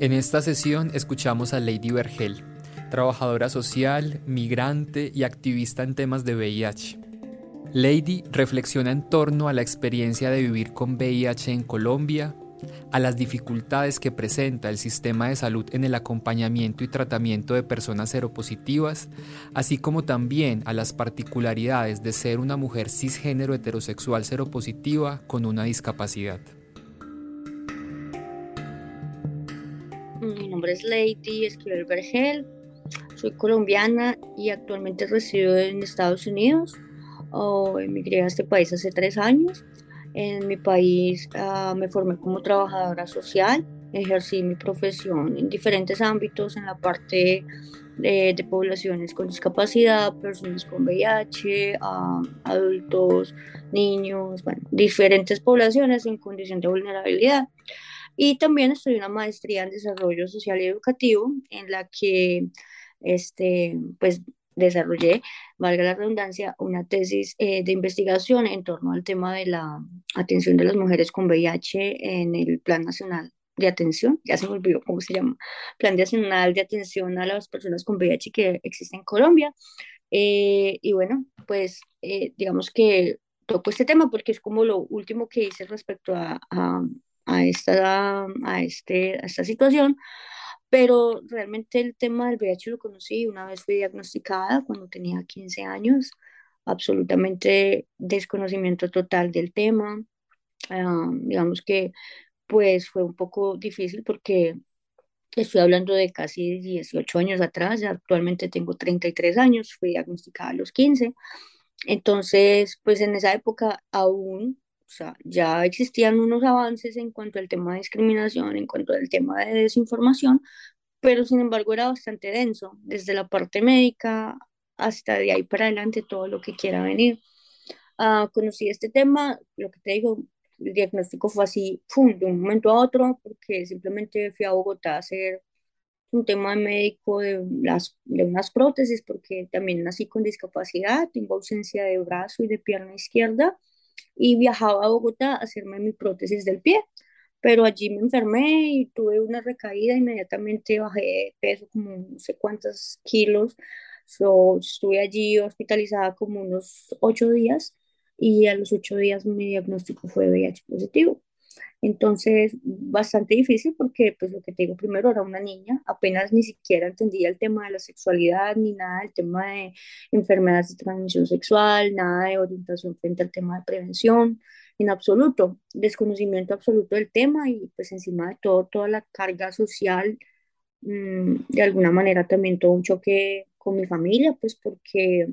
En esta sesión escuchamos a Lady Vergel, trabajadora social, migrante y activista en temas de VIH. Lady reflexiona en torno a la experiencia de vivir con VIH en Colombia, a las dificultades que presenta el sistema de salud en el acompañamiento y tratamiento de personas seropositivas, así como también a las particularidades de ser una mujer cisgénero heterosexual seropositiva con una discapacidad. Nombre es Lady Esquivel Vergel, soy colombiana y actualmente resido en Estados Unidos. Oh, emigré a este país hace tres años. En mi país ah, me formé como trabajadora social, ejercí mi profesión en diferentes ámbitos, en la parte de, poblaciones con discapacidad, personas con VIH, ah, adultos, niños, bueno, diferentes poblaciones en condición de vulnerabilidad. Y también estudié una maestría en desarrollo social y educativo en la que este, pues, desarrollé, valga la redundancia, una tesis eh, de investigación en torno al tema de la atención de las mujeres con VIH en el Plan Nacional de Atención, ya se me olvidó cómo se llama, Plan Nacional de Atención a las Personas con VIH que existe en Colombia. Eh, y bueno, pues eh, digamos que toco este tema porque es como lo último que hice respecto a, a esta, a este, a esta situación, pero realmente el tema del VIH lo conocí una vez fui diagnosticada cuando tenía 15 años, absolutamente desconocimiento total del tema. Ah, digamos que pues fue un poco difícil porque estoy hablando de casi 18 años atrás, actualmente tengo 33 años, fui diagnosticada a los 15. Entonces, pues en esa época aún o sea, ya existían unos avances en cuanto al tema de discriminación, en cuanto al tema de desinformación, pero sin embargo era bastante denso, desde la parte médica hasta de ahí para adelante todo lo que quiera venir. Uh, conocí este tema, lo que te digo, el diagnóstico fue así, de un momento a otro, porque simplemente fui a Bogotá a hacer un tema médico de, las, de unas prótesis, porque también nací con discapacidad, tengo ausencia de brazo y de pierna izquierda, y viajaba a Bogotá a hacerme mi prótesis del pie. Pero allí me enfermé y tuve una recaída, inmediatamente bajé de peso como no sé cuántos kilos. So, estuve allí hospitalizada como unos ocho días y a los ocho días mi diagnóstico fue VIH positivo. Entonces, bastante difícil porque, pues lo que te digo, primero era una niña, apenas ni siquiera entendía el tema de la sexualidad, ni nada del tema de enfermedades de transmisión sexual, nada de orientación frente al tema de prevención, en absoluto, desconocimiento absoluto del tema y pues encima de todo, toda la carga social, mm, de alguna manera también todo un choque con mi familia, pues porque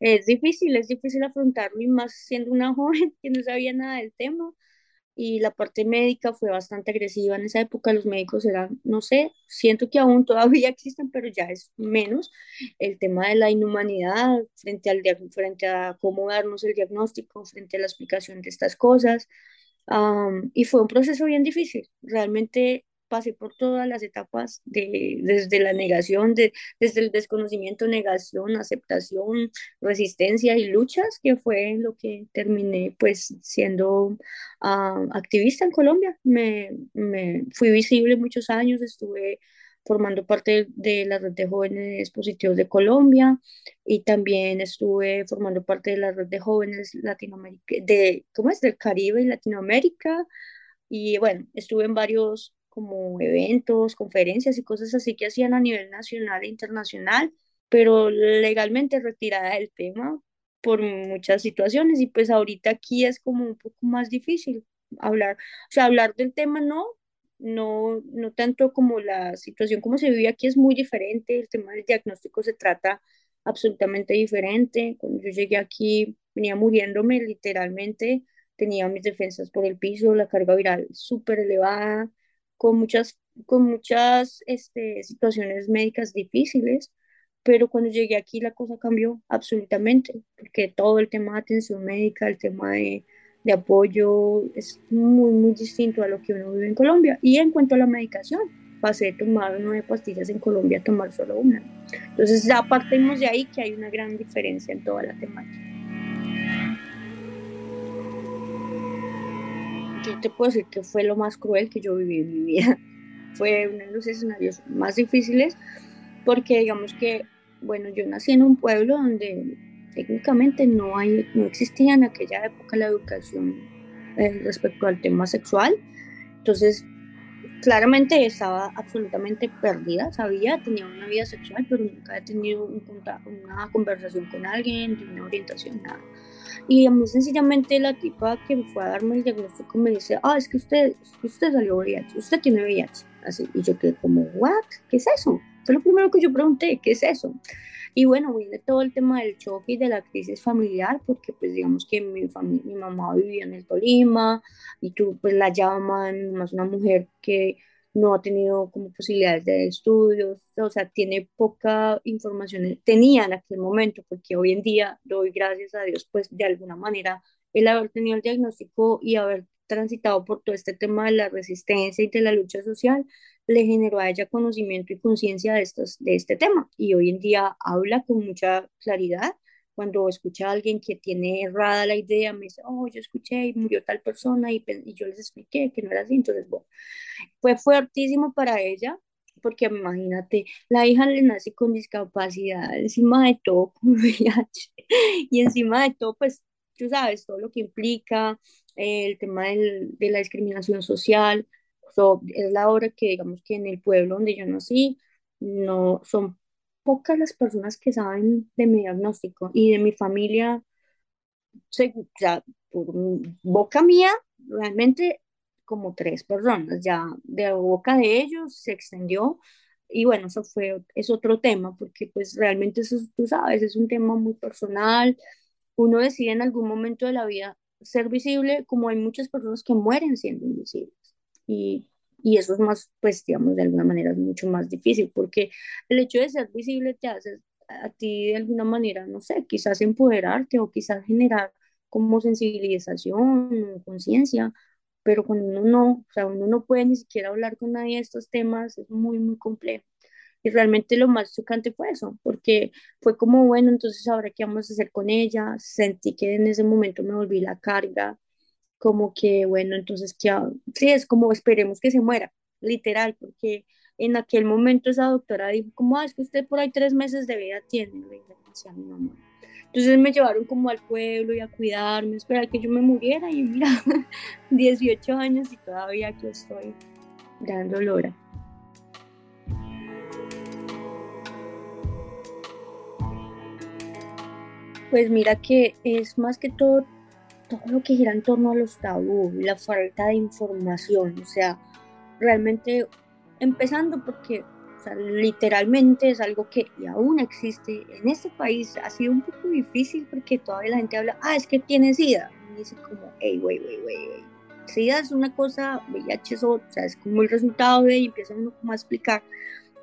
es difícil, es difícil afrontarlo y más siendo una joven que no sabía nada del tema y la parte médica fue bastante agresiva en esa época. Los médicos eran, no sé, siento que aún todavía existen, pero ya es menos el tema de la inhumanidad frente, al, frente a cómo darnos el diagnóstico, frente a la explicación de estas cosas. y fue un proceso bien difícil. Realmente pasé por todas las etapas, de, desde la negación, de, desde el desconocimiento, negación, aceptación, resistencia y luchas, que fue lo que terminé pues siendo ah, activista en Colombia. Me, me, fui visible muchos años, estuve formando parte de la red de jóvenes positivos de Colombia y también estuve formando parte de la red de jóvenes Latinoamérica, de, ¿cómo es? Del Caribe y Latinoamérica. Y bueno, estuve en varios como eventos, conferencias y cosas así que hacían a nivel nacional e internacional, pero legalmente retirada del tema por muchas situaciones. Y pues ahorita aquí es como un poco más difícil hablar, o sea, hablar del tema no, no, no tanto como la situación como se vive aquí es muy diferente, el tema del diagnóstico se trata absolutamente diferente, cuando yo llegué aquí venía muriéndome literalmente, tenía mis defensas por el piso, la carga viral súper elevada, con muchas, con muchas este, situaciones médicas difíciles, pero cuando llegué aquí la cosa cambió absolutamente, porque todo el tema de atención médica, el tema de, de apoyo es muy, muy distinto a lo que uno vive en Colombia. Y en cuanto a la medicación, pasé de tomar nueve pastillas en Colombia a tomar solo una. Entonces ya partimos de ahí que hay una gran diferencia en toda la temática. Yo te puedo decir que fue lo más cruel que yo viví en mi vida. Fue uno de los escenarios más difíciles porque digamos que, bueno, yo nací en un pueblo donde técnicamente no, hay, no existía en aquella época la educación eh, respecto al tema sexual. Entonces, claramente estaba absolutamente perdida, sabía, tenía una vida sexual, pero nunca había tenido un una conversación con alguien, una orientación, nada. Y a mí sencillamente la tipa que fue a darme el diagnóstico me dice, ah, es que usted, usted salió VIH, usted tiene VIH. Así, y yo quedé como, ¿what? ¿Qué es eso? Fue lo primero que yo pregunté, ¿qué es eso? Y bueno, viene todo el tema del choque y de la crisis familiar, porque pues digamos que mi, familia, mi mamá vivía en el Tolima y tú pues la llaman, más una mujer que no ha tenido como posibilidades de estudios, o sea, tiene poca información, tenía en aquel momento, porque hoy en día doy gracias a Dios, pues de alguna manera el haber tenido el diagnóstico y haber transitado por todo este tema de la resistencia y de la lucha social, le generó a ella conocimiento y conciencia de, de este tema. Y hoy en día habla con mucha claridad. Cuando escucha a alguien que tiene errada la idea, me dice, oh, yo escuché y murió tal persona y, y yo les expliqué que no era así. Entonces, bueno, fue fuertísimo para ella porque imagínate, la hija le nace con discapacidad, encima de todo con VIH, y encima de todo, pues tú sabes, todo lo que implica el tema del, de la discriminación social, es la hora que digamos que en el pueblo donde yo nací, no son pocas las personas que saben de mi diagnóstico y de mi familia, ya por boca mía, realmente como tres personas, ya de boca de ellos se extendió y bueno, eso fue, es otro tema, porque pues realmente eso, tú sabes, es un tema muy personal, uno decide en algún momento de la vida ser visible, como hay muchas personas que mueren siendo invisibles. Y, y eso es más, pues, digamos, de alguna manera es mucho más difícil, porque el hecho de ser visible te hace a ti de alguna manera, no sé, quizás empoderarte o quizás generar como sensibilización, conciencia, pero cuando uno no, o sea, uno no puede ni siquiera hablar con nadie de estos temas, es muy, muy complejo. Y realmente lo más chocante fue eso, porque fue como, bueno, entonces ahora qué vamos a hacer con ella, sentí que en ese momento me volví la carga, como que, bueno, entonces, ¿qué sí, es como esperemos que se muera, literal, porque en aquel momento esa doctora dijo, como, ah, es que usted por ahí tres meses de vida tiene, Entonces me llevaron como al pueblo y a cuidarme, esperar que yo me muriera y mira, 18 años y todavía aquí estoy dando lora. Pues mira que es más que todo todo lo que gira en torno a los tabús, la falta de información, o sea, realmente empezando porque literalmente es algo que y aún existe en este país, ha sido un poco difícil porque todavía la gente habla, ah, es que tiene SIDA, y dice como, hey, wey, wey, wey, SIDA es una cosa, VIH es o sea, es como el resultado de, y empieza uno como a explicar,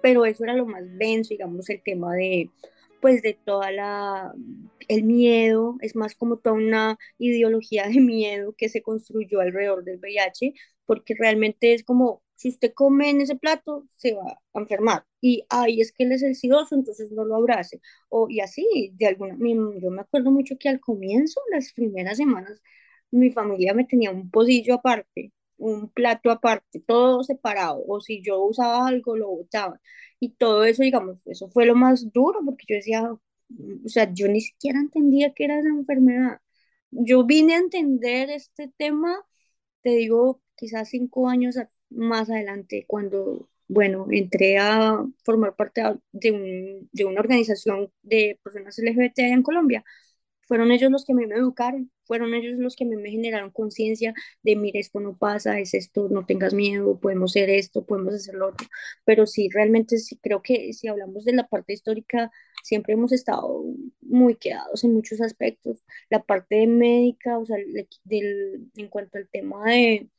pero eso era lo más denso, digamos, el tema de pues de toda la el miedo, es más como toda una ideología de miedo que se construyó alrededor del VIH, porque realmente es como si usted come en ese plato se va a enfermar y ay, es que él es el entonces no lo abrace o y así, de alguna yo me acuerdo mucho que al comienzo, las primeras semanas mi familia me tenía un pocillo aparte, un plato aparte, todo separado, o si yo usaba algo lo botaba y todo eso, digamos, eso fue lo más duro porque yo decía, o sea, yo ni siquiera entendía qué era esa enfermedad. Yo vine a entender este tema, te digo, quizás cinco años más adelante, cuando, bueno, entré a formar parte de, un, de una organización de personas LGBT en Colombia. Fueron ellos los que me educaron, fueron ellos los que mí me generaron conciencia de, mira, esto no pasa, es esto, no tengas miedo, podemos hacer esto, podemos hacer lo otro. Pero sí, realmente sí creo que si hablamos de la parte histórica, siempre hemos estado muy quedados en muchos aspectos. La parte médica, o sea, del, en cuanto al tema de,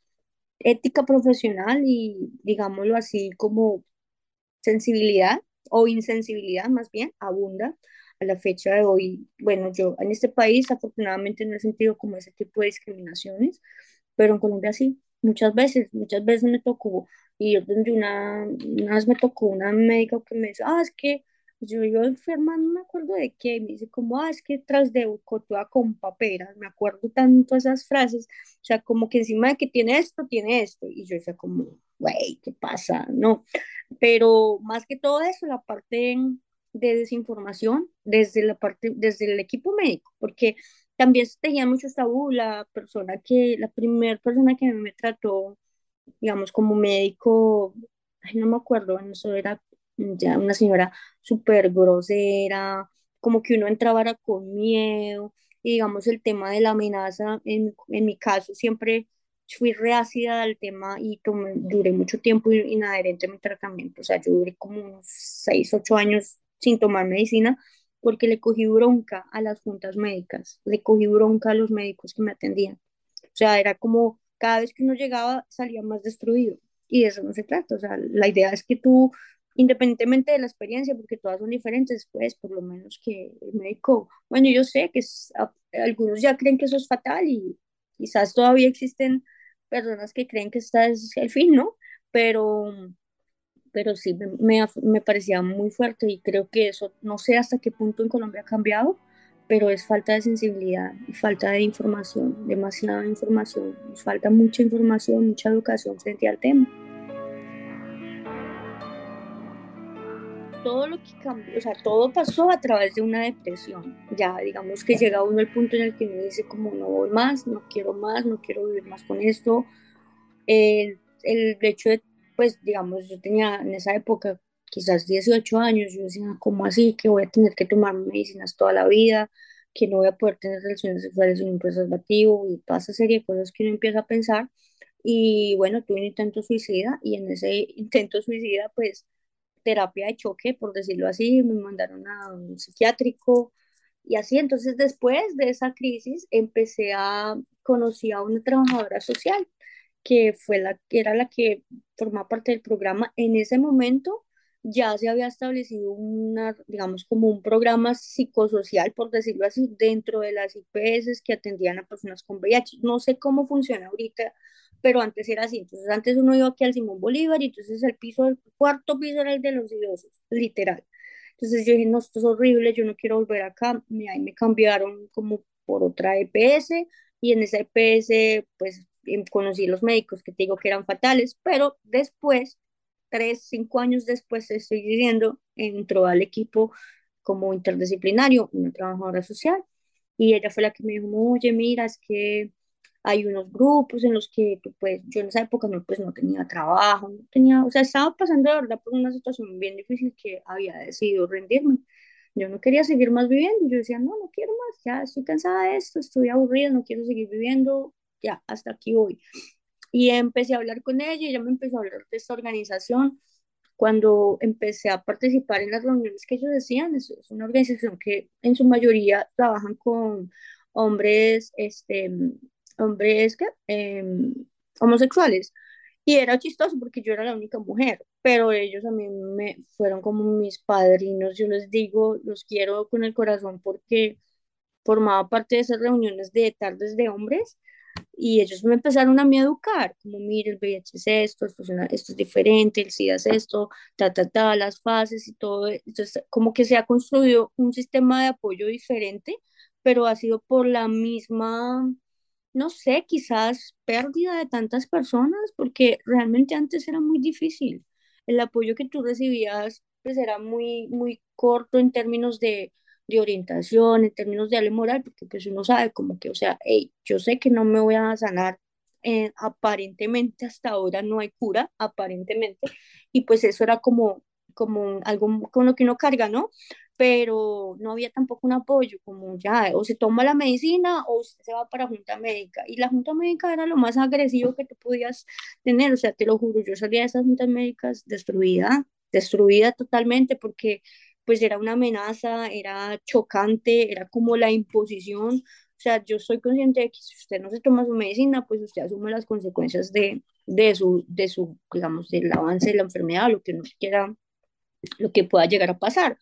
ética profesional y, digámoslo así, como sensibilidad o insensibilidad más bien, abunda a la fecha de hoy. Bueno, yo en este país afortunadamente no he sentido como ese tipo de discriminaciones, pero en Colombia sí, muchas veces, muchas veces me tocó ir donde una, una vez me tocó una médica que me dice, ah, es que yo, yo enferma, no me acuerdo de qué, me dice como, ah, es que tras de Ucotua con paperas, me acuerdo tanto esas frases, o sea, como que encima de que tiene esto, tiene esto, y yo decía como, güey, ¿qué pasa? No, pero más que todo eso, la parte de desinformación desde la parte, desde el equipo médico, porque también se tenía mucho tabú, la persona que, la primera persona que me trató, digamos, como médico, ay, no me acuerdo, eso era ya una señora súper grosera, como que uno entraba con miedo, y digamos el tema de la amenaza, en, en mi caso siempre fui reácida al tema y tomé, duré mucho tiempo inadherente a mi tratamiento, o sea, yo duré como unos 6, 8 años sin tomar medicina porque le cogí bronca a las juntas médicas, le cogí bronca a los médicos que me atendían. O sea, era como cada vez que uno llegaba salía más destruido y de eso no se trata. O sea, la idea es que tú independientemente de la experiencia, porque todas son diferentes, pues por lo menos que el médico, bueno, yo sé que algunos ya creen que eso es fatal y quizás todavía existen personas que creen que este es el fin, ¿no? Pero, pero sí, me, me parecía muy fuerte y creo que eso, no sé hasta qué punto en Colombia ha cambiado, pero es falta de sensibilidad falta de información, demasiada información, falta mucha información, mucha educación frente al tema. todo lo que cambió, o sea, todo pasó a través de una depresión. Ya, digamos que llega uno al punto en el que uno dice como no voy más, no quiero más, no quiero vivir más con esto. El, el hecho de, pues, digamos, yo tenía en esa época quizás 18 años, yo decía, ¿cómo así? Que voy a tener que tomar medicinas toda la vida, que no voy a poder tener relaciones sexuales sin un preservativo y toda esa serie de cosas que uno empieza a pensar. Y bueno, tuve un intento suicida y en ese intento suicida, pues, terapia de choque, por decirlo así, me mandaron a un psiquiátrico y así. Entonces, después de esa crisis, empecé a conocer a una trabajadora social que fue la era la que formaba parte del programa en ese momento ya se había establecido una, digamos, como un programa psicosocial, por decirlo así, dentro de las IPS que atendían a personas con VIH. No sé cómo funciona ahorita pero antes era así. Entonces, antes uno iba aquí al Simón Bolívar y entonces el piso, el cuarto piso era el de los idosos, literal. Entonces yo dije, no, esto es horrible, yo no quiero volver acá. Y ahí me cambiaron como por otra EPS y en esa EPS pues conocí los médicos que te digo que eran fatales, pero después, tres, cinco años después, estoy diciendo, entró al equipo como interdisciplinario, una trabajadora social, y ella fue la que me dijo, oye, mira, es que hay unos grupos en los que pues, yo en esa época no, pues, no tenía trabajo, no tenía, o sea, estaba pasando de verdad por una situación bien difícil que había decidido rendirme. Yo no quería seguir más viviendo, yo decía, no, no quiero más, ya estoy cansada de esto, estoy aburrida, no quiero seguir viviendo, ya, hasta aquí voy. Y empecé a hablar con ella, ella me empezó a hablar de esta organización. Cuando empecé a participar en las reuniones que ellos decían, es, es una organización que en su mayoría trabajan con hombres este, hombres que, em, homosexuales. Y era chistoso porque yo era la única mujer, pero ellos a mí me fueron como mis padrinos, yo les digo, los quiero con el corazón porque formaba parte de esas reuniones de tardes de hombres y ellos me empezaron a mí educar, como mire, el VIH es esto, esto es, esto es diferente, el SIDA es esto, ta, ta, ta, las fases y todo. Entonces, como que se ha construido un sistema de apoyo diferente, pero ha sido por la misma no sé, quizás pérdida de tantas personas, porque realmente antes era muy difícil. El apoyo que tú recibías pues era muy, muy corto en términos de, de orientación, en términos de moral, porque pues uno sabe como que, o sea, hey, yo sé que no me voy a sanar, eh, aparentemente hasta ahora no hay cura, aparentemente, y pues eso era como, como algo con lo que uno carga, ¿no? pero no había tampoco un apoyo, como ya, o se toma la medicina o usted se va para junta médica. Y la junta médica era lo más agresivo que tú podías tener, o sea, te lo juro, yo salía de esas juntas médicas destruida, destruida totalmente porque pues era una amenaza, era chocante, era como la imposición O sea, yo soy consciente de que si usted no se toma su medicina, pues usted asume las consecuencias de, de su, de su, digamos, del avance de la enfermedad, lo que no quiera, lo que pueda llegar a pasar.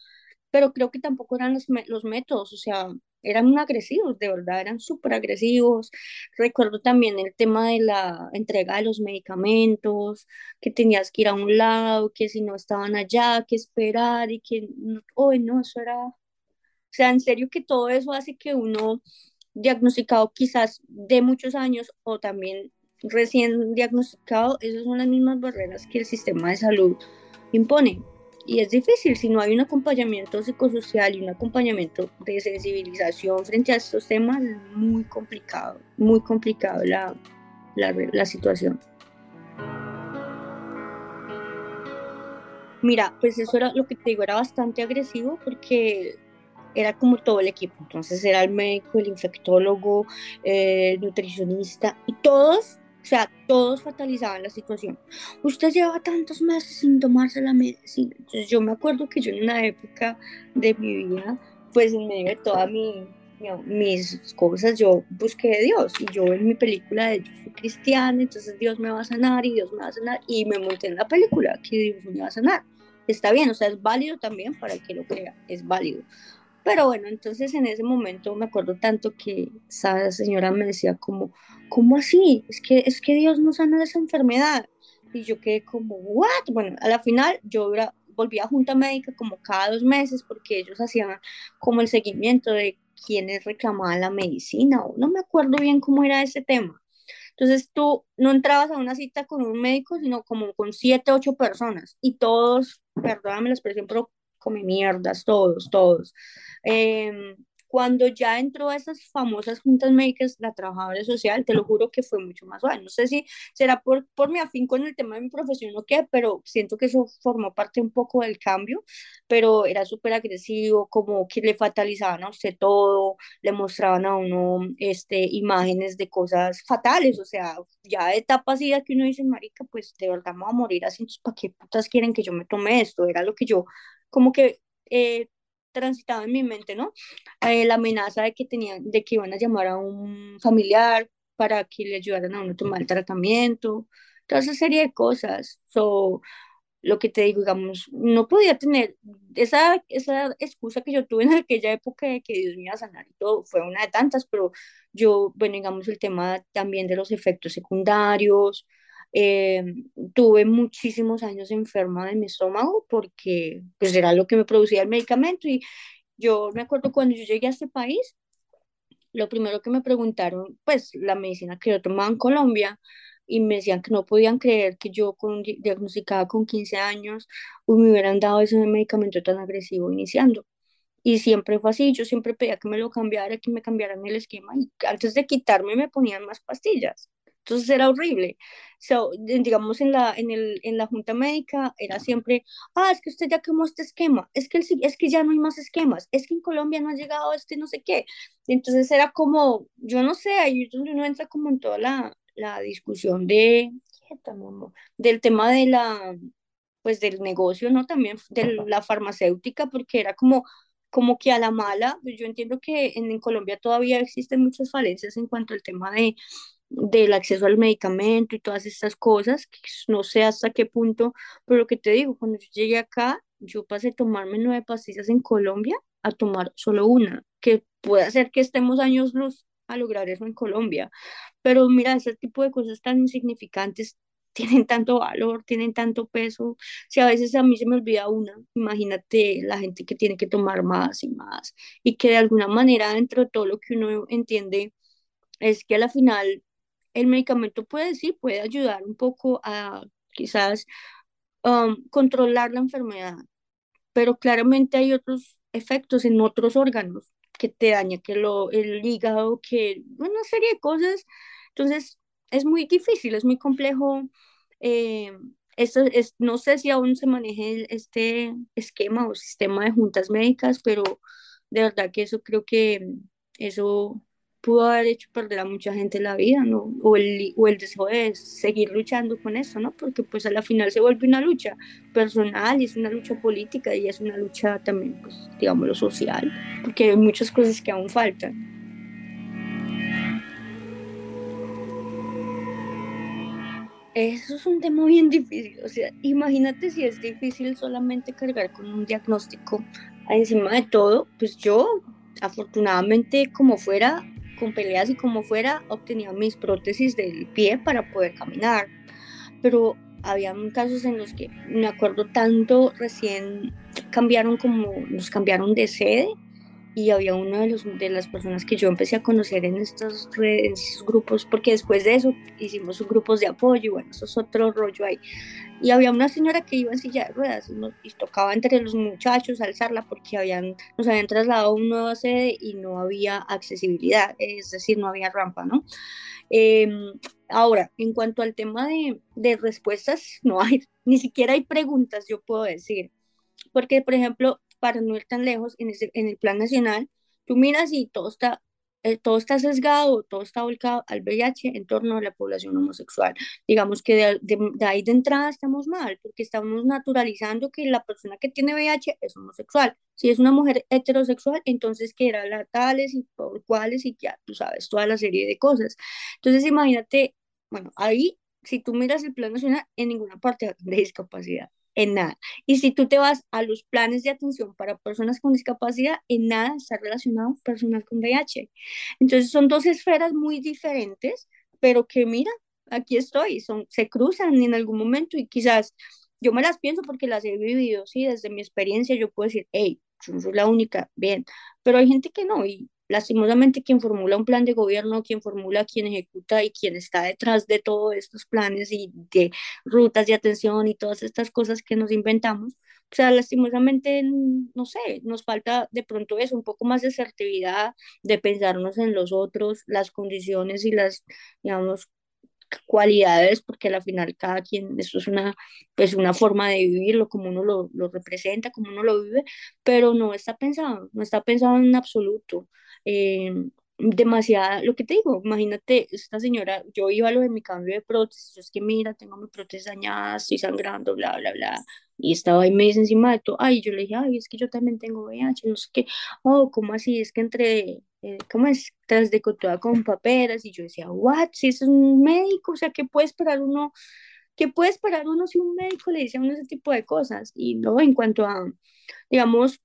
Pero creo que tampoco eran los, los métodos, o sea, eran agresivos, de verdad, eran súper agresivos. Recuerdo también el tema de la entrega de los medicamentos, que tenías que ir a un lado, que si no estaban allá, que esperar y que, hoy no, eso era, o sea, en serio que todo eso hace que uno diagnosticado quizás de muchos años o también recién diagnosticado, esas son las mismas barreras que el sistema de salud impone. Y es difícil si no hay un acompañamiento psicosocial y un acompañamiento de sensibilización frente a estos temas, muy complicado, muy complicado la, la, la situación. Mira, pues eso era lo que te digo, era bastante agresivo porque era como todo el equipo. Entonces era el médico, el infectólogo, el nutricionista y todos o sea, todos fatalizaban la situación. Usted lleva tantos meses sin tomarse la medicina. Entonces yo me acuerdo que yo en una época de mi vida, pues en medio de todas mi, mis cosas, yo busqué a Dios. Y yo en mi película de yo soy cristiana, entonces Dios me va a sanar y Dios me va a sanar. Y me monté en la película que Dios me va a sanar. Está bien, o sea, es válido también para el que lo crea, es válido. Pero bueno, entonces en ese momento me acuerdo tanto que esa señora me decía como, ¿cómo así? Es que, es que Dios no sana de esa enfermedad. Y yo quedé como, ¿what? Bueno, a la final yo volví a junta médica como cada dos meses porque ellos hacían como el seguimiento de quienes reclamaban la medicina o no me acuerdo bien cómo era ese tema. Entonces tú no entrabas a una cita con un médico, sino como con siete, ocho personas y todos, perdóname la expresión, pero come mierdas, todos, todos. Em, cuando ya entró a esas famosas juntas médicas, la trabajadora social, te lo juro que fue mucho más suave. No sé si será por, por mi afín con el tema de mi profesión o qué, pero siento que eso formó parte un poco del cambio, pero era súper agresivo, como que le fatalizaban a usted todo, le mostraban a uno este, imágenes de cosas fatales, o sea, ya etapas así que uno dice, marica, pues de verdad me voy a morir así, ¿para qué putas quieren que yo me tome esto? Era lo que yo como que eh, transitaba en mi mente, ¿no? Eh, la amenaza de que tenían, de que iban a llamar a un familiar para que le ayudaran a uno a tomar el tratamiento, toda esa serie de cosas. So, lo que te digo, digamos, no podía tener esa, esa excusa que yo tuve en aquella época de que Dios me iba a sanar y todo, fue una de tantas, pero yo, bueno, digamos, el tema también de los efectos secundarios, eh, tuve muchísimos años enferma de mi estómago porque pues era lo que me producía el medicamento y yo me acuerdo cuando yo llegué a este país, lo primero que me preguntaron, pues la medicina que yo tomaba en Colombia, y me decían que no podían creer que yo con, diagnosticada con 15 años me hubieran dado ese medicamento tan agresivo iniciando. Y siempre fue así, yo siempre pedía que me lo cambiara, que me cambiaran el esquema y antes de quitarme me ponían más pastillas. Entonces era horrible. So, digamos, en la, en, el, en la junta médica era siempre, ah, es que usted ya quemó este esquema, es que, es que ya no hay más esquemas, es que en Colombia no ha llegado este no sé qué. Entonces era como, yo no sé, ahí es donde uno entra como en toda la, la discusión de, del tema de la, pues del negocio, ¿no? También de la farmacéutica, porque era como, como que a la mala, pues yo entiendo que en, en Colombia todavía existen muchas falencias en cuanto al tema de del acceso al medicamento y todas estas cosas, que no sé hasta qué punto, pero lo que te digo, cuando yo llegué acá, yo pasé a tomarme nueve pastillas en Colombia a tomar solo una, que puede hacer que estemos años luz a lograr eso en Colombia. Pero mira, ese tipo de cosas tan insignificantes tienen tanto valor, tienen tanto peso. Si a veces a mí se me olvida una, imagínate la gente que tiene que tomar más y más y que de alguna manera dentro de todo lo que uno entiende es que a la final el medicamento puede, sí, puede ayudar un poco a quizás um, controlar la enfermedad, pero claramente hay otros efectos en otros órganos que te daña, que lo, el hígado, que una serie de cosas. Entonces, es muy difícil, es muy complejo. Eh, es, no sé si aún se maneje este esquema o sistema de juntas médicas, pero de verdad que eso creo que eso pudo haber hecho perder a mucha gente la vida, ¿no? O el, o el deseo de seguir luchando con eso, ¿no? Porque pues a la final se vuelve una lucha personal y es una lucha política y es una lucha también, pues, digámoslo, social, porque hay muchas cosas que aún faltan. Eso es un tema bien difícil, o sea, imagínate si es difícil solamente cargar con un diagnóstico encima de todo, pues yo afortunadamente como fuera con peleas y como fuera, obtenía mis prótesis del pie para poder caminar. Pero había casos en los que me acuerdo tanto, recién cambiaron como, nos cambiaron de sede y había una de, los, de las personas que yo empecé a conocer en estos, grupos, porque después de eso hicimos grupos de apoyo bueno, eso es otro rollo ahí. Y había una señora que iba en silla de ruedas y, tocaba entre los muchachos alzarla porque habían, nos habían trasladado a una nueva sede y no había accesibilidad, es decir, no había rampa, ¿no? Em, ahora, en cuanto al tema de, de respuestas, no hay, ni siquiera hay preguntas, yo puedo decir. Porque, por ejemplo, para no ir tan lejos, en, en el plan nacional, tú miras y todo está, eh, todo está sesgado, todo está volcado al VIH en torno a la población homosexual. Digamos que de, de, ahí de entrada estamos mal, porque estamos naturalizando que la persona que tiene VIH es homosexual. Si es una mujer heterosexual, entonces que era la tales y por cuáles y ya, tú sabes, toda la serie de cosas. Entonces imagínate, bueno, ahí, si tú miras el plan nacional, en ninguna parte de discapacidad en nada. Y si tú te vas a los planes de atención para personas con discapacidad, en nada está relacionado personal con VIH. Entonces son dos esferas muy diferentes, pero que mira, aquí estoy, son, se cruzan en algún momento y quizás yo me las pienso porque las he vivido, sí, desde mi experiencia yo puedo decir, hey, yo soy la única, bien, pero hay gente que no, lastimosamente quien formula un plan de gobierno, quien formula, quien ejecuta y quien está detrás de todos estos planes y de rutas de atención y todas estas cosas que nos inventamos, o sea, lastimosamente, no sé, nos falta de pronto eso, un poco más de asertividad, de pensarnos en los otros, las condiciones y las, digamos, cualidades, porque al final cada quien, eso es una, pues una forma de vivirlo, como uno lo, lo representa, como uno lo vive, pero no está pensado, no está pensado en absoluto. Eh, demasiada, lo que te digo, imagínate, esta señora, yo iba a lo de mi cambio de prótesis, es que mira, tengo mi prótesis dañada, estoy sangrando, bla, bla, bla, y estaba ahí meses encima de todo, ay, yo le dije, ay, es que yo también tengo VIH, no sé qué, oh, ¿cómo así? Es que entre, eh, ¿cómo es? De con paperas, y yo decía, what, si es un médico, o sea, ¿qué puede esperar uno? ¿Qué puede esperar uno si un médico le dice a uno ese tipo de cosas? Y no, en cuanto a, digamos,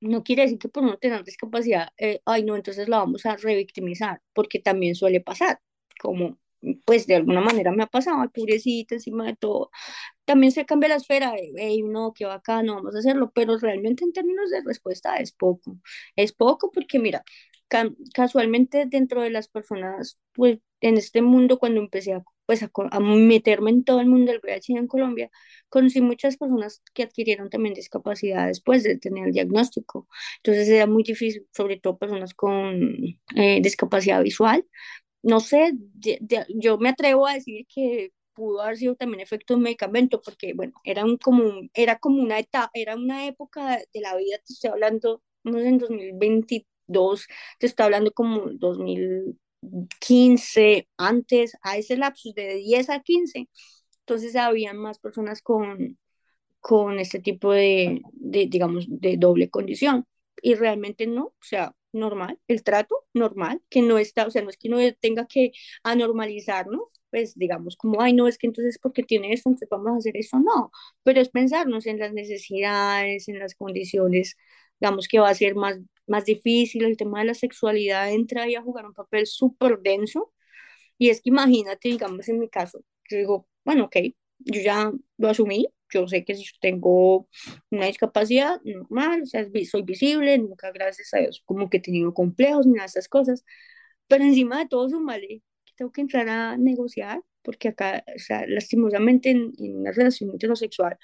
no quiere decir que por no tener discapacidad, eh, ay no, entonces la vamos a revictimizar, porque también suele pasar, como pues de alguna manera me ha pasado, ay, pobrecita, encima de todo. También se cambia la esfera, hey, no, qué bacano, vamos a hacerlo, pero realmente en términos de respuesta es poco. Es poco porque, mira, casualmente dentro de las personas, pues en este mundo, cuando empecé a, pues, a, meterme en todo el mundo del VIH en Colombia, conocí muchas personas que adquirieron también discapacidad después de tener el diagnóstico. Entonces era muy difícil, sobre todo personas con eh, discapacidad visual. No sé, yo me atrevo a decir que pudo haber sido también efecto de medicamento, porque bueno, era, un, como, era como una etapa, era una época de la vida, te estoy hablando, no sé, en 2020 dos, te estoy hablando como 2015, antes, a ese lapsus de 10 a 15, entonces habían más personas con, con este tipo de, digamos, de doble condición. Y realmente no, o sea, normal, el trato normal, que no está, o sea, no es que no tenga que anormalizarnos, pues digamos como, ay, no, es que entonces porque tiene esto, entonces vamos a hacer eso, no, pero es pensarnos en las necesidades, en las condiciones digamos que va a ser más, más difícil, el tema de la sexualidad entra ahí a jugar un papel súper denso, y es que imagínate, digamos en mi caso, yo digo, bueno, ok, yo ya lo asumí, yo sé que si tengo una discapacidad normal, o sea, soy visible, nunca gracias a Dios como que he tenido complejos ni nada de esas cosas, pero encima de todo eso, vale, que tengo que entrar a negociar, porque acá, o sea, lastimosamente en, una relación heterosexual,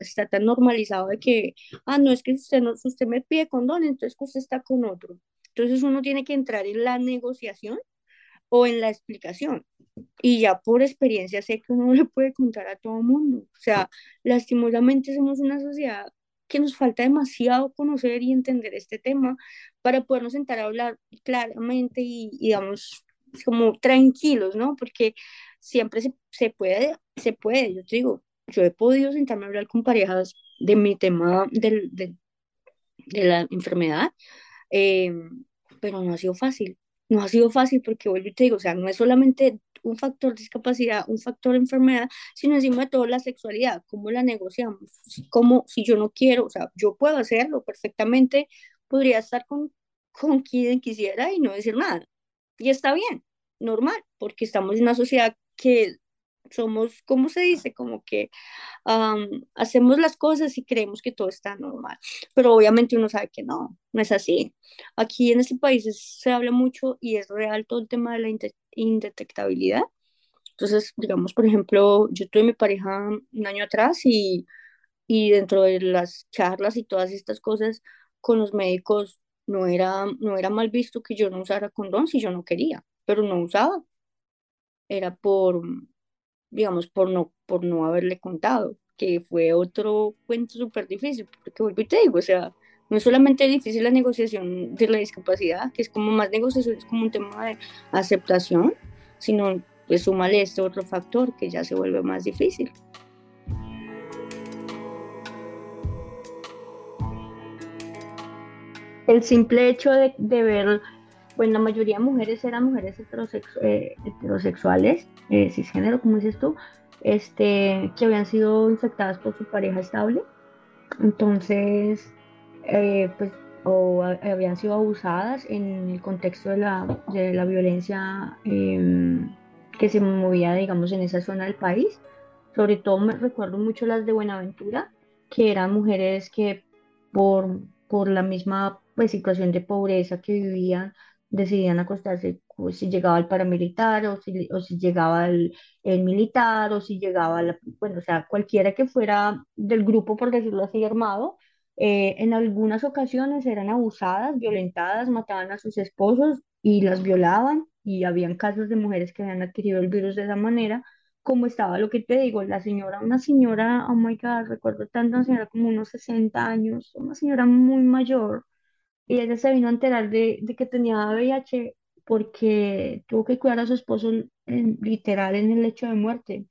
está, tan normalizado de que, ah, no, es que usted, no, usted me pide condón, entonces usted está con otro. Entonces uno tiene que entrar en la negociación o en la explicación. Y ya por experiencia sé que uno no le puede contar a todo mundo. O sea, lastimosamente somos una sociedad que nos falta demasiado conocer y entender este tema para podernos sentar a hablar claramente y, digamos, como tranquilos, ¿no? Porque siempre se, se puede, se puede, yo te digo, yo he podido sentarme a hablar con parejas de mi tema de, de, la enfermedad, eh, pero no ha sido fácil. No ha sido fácil porque vuelvo y te digo, o sea, no es solamente un factor discapacidad, un factor enfermedad, sino encima de todo la sexualidad, cómo la negociamos, cómo si yo no quiero, o sea, yo puedo hacerlo perfectamente, podría estar con, con quien quisiera y no decir nada. Y está bien, normal, porque estamos en una sociedad que somos, ¿cómo se dice? Como que hacemos las cosas y creemos que todo está normal, pero obviamente uno sabe que no, no es así. Aquí en este país se habla mucho y es real todo el tema de la indetectabilidad. Entonces, digamos, por ejemplo, yo tuve mi pareja un año atrás y, y dentro de las charlas y todas estas cosas con los médicos no era, no era mal visto que yo no usara condón si yo no quería, pero no usaba. Era por, digamos, por no, por no haberle contado, que fue otro cuento súper difícil, porque vuelvo y te digo, o sea, no es solamente difícil la negociación de la discapacidad, que es como más negociación, es como un tema de aceptación, sino pues súmale este otro factor que ya se vuelve más difícil. El simple hecho de, de ver pues la mayoría de mujeres eran mujeres eh, heterosexuales, eh, cisgénero, como dices tú, este, que habían sido infectadas por su pareja estable. Entonces, eh, pues, o habían sido abusadas en el contexto de la, de la violencia em, que se movía, digamos, en esa zona del país. Sobre todo me recuerdo mucho las de Buenaventura, que eran mujeres que por, por la misma pues, situación de pobreza que vivían, decidían acostarse pues, si llegaba el paramilitar o si, o si llegaba el, militar o si llegaba, la, bueno, o sea, cualquiera que fuera del grupo, por decirlo así, armado, eh, en algunas ocasiones eran abusadas, violentadas, mataban a sus esposos y las violaban y habían casos de mujeres que habían adquirido el virus de esa manera, como estaba lo que te digo, la señora, una señora, oh my God, recuerdo tanto, una señora como unos 60 años, una señora muy mayor, y ella se vino a enterar de, de que tenía VIH porque tuvo que cuidar a su esposo literal en el lecho de muerte.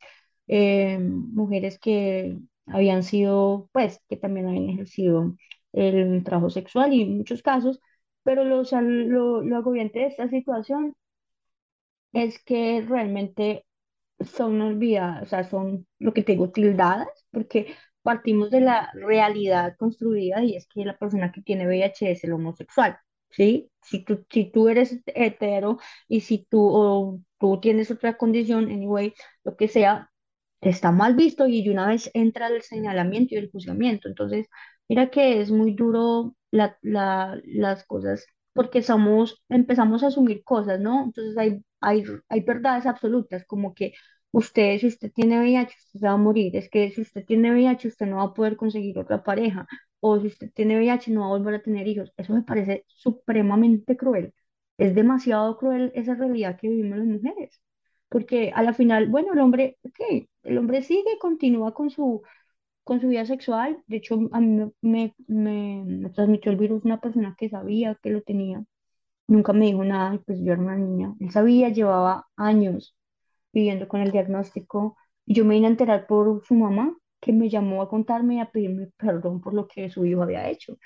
Eh, mujeres que habían sido, pues, que también habían ejercido el trabajo sexual y en muchos casos, pero lo, lo, lo agobiante de esta situación es que realmente son olvidadas, o sea, son lo que tengo tildadas, porque partimos de la realidad construida y es que la persona que tiene VIH es el homosexual, ¿sí? Si tú, si tú eres hetero y si tú, o tú tienes otra condición, anyway, lo que sea, está mal visto y una vez entra el señalamiento y el juzgamiento. Entonces, mira que es muy duro la, la, las cosas porque somos, empezamos a asumir cosas, ¿no? Entonces hay, hay, hay verdades absolutas, como que Usted, si usted tiene VIH, usted se va a morir. Es que si usted tiene VIH, usted no va a poder conseguir otra pareja. O si usted tiene VIH, no va a volver a tener hijos. Eso me parece supremamente cruel. Es demasiado cruel esa realidad que vivimos las mujeres. Porque a la final, bueno, el hombre, ok, el hombre sigue, continúa con su, con su vida sexual. De hecho, a mí me, me, me transmitió el virus una persona que sabía que lo tenía. Nunca me dijo nada, pues yo era una niña. Él sabía, llevaba años viviendo con el diagnóstico. Yo me vine a enterar por su mamá, que me llamó a contarme y a pedirme perdón por lo que su hijo había hecho.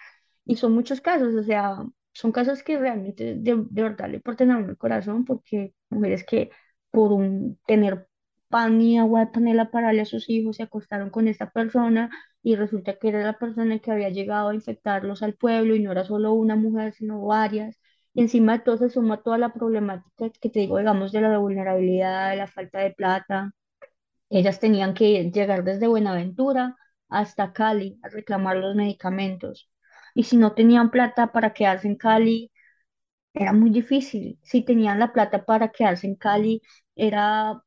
Y son muchos casos, o sea, son casos que realmente de, verdad le portan a uno el corazón, porque mujeres que por un, tener pan y agua de panela para darle a sus hijos se acostaron con esta persona y resulta que era la persona que había llegado a infectarlos al pueblo y no era solo una mujer, sino varias. Y encima de todo se suma toda la problemática que te digo, digamos, de la vulnerabilidad, de la falta de plata. Ellas tenían que llegar desde Buenaventura hasta Cali a reclamar los medicamentos. Y si no tenían plata para quedarse en Cali, era muy difícil. Si tenían la plata para quedarse en Cali, era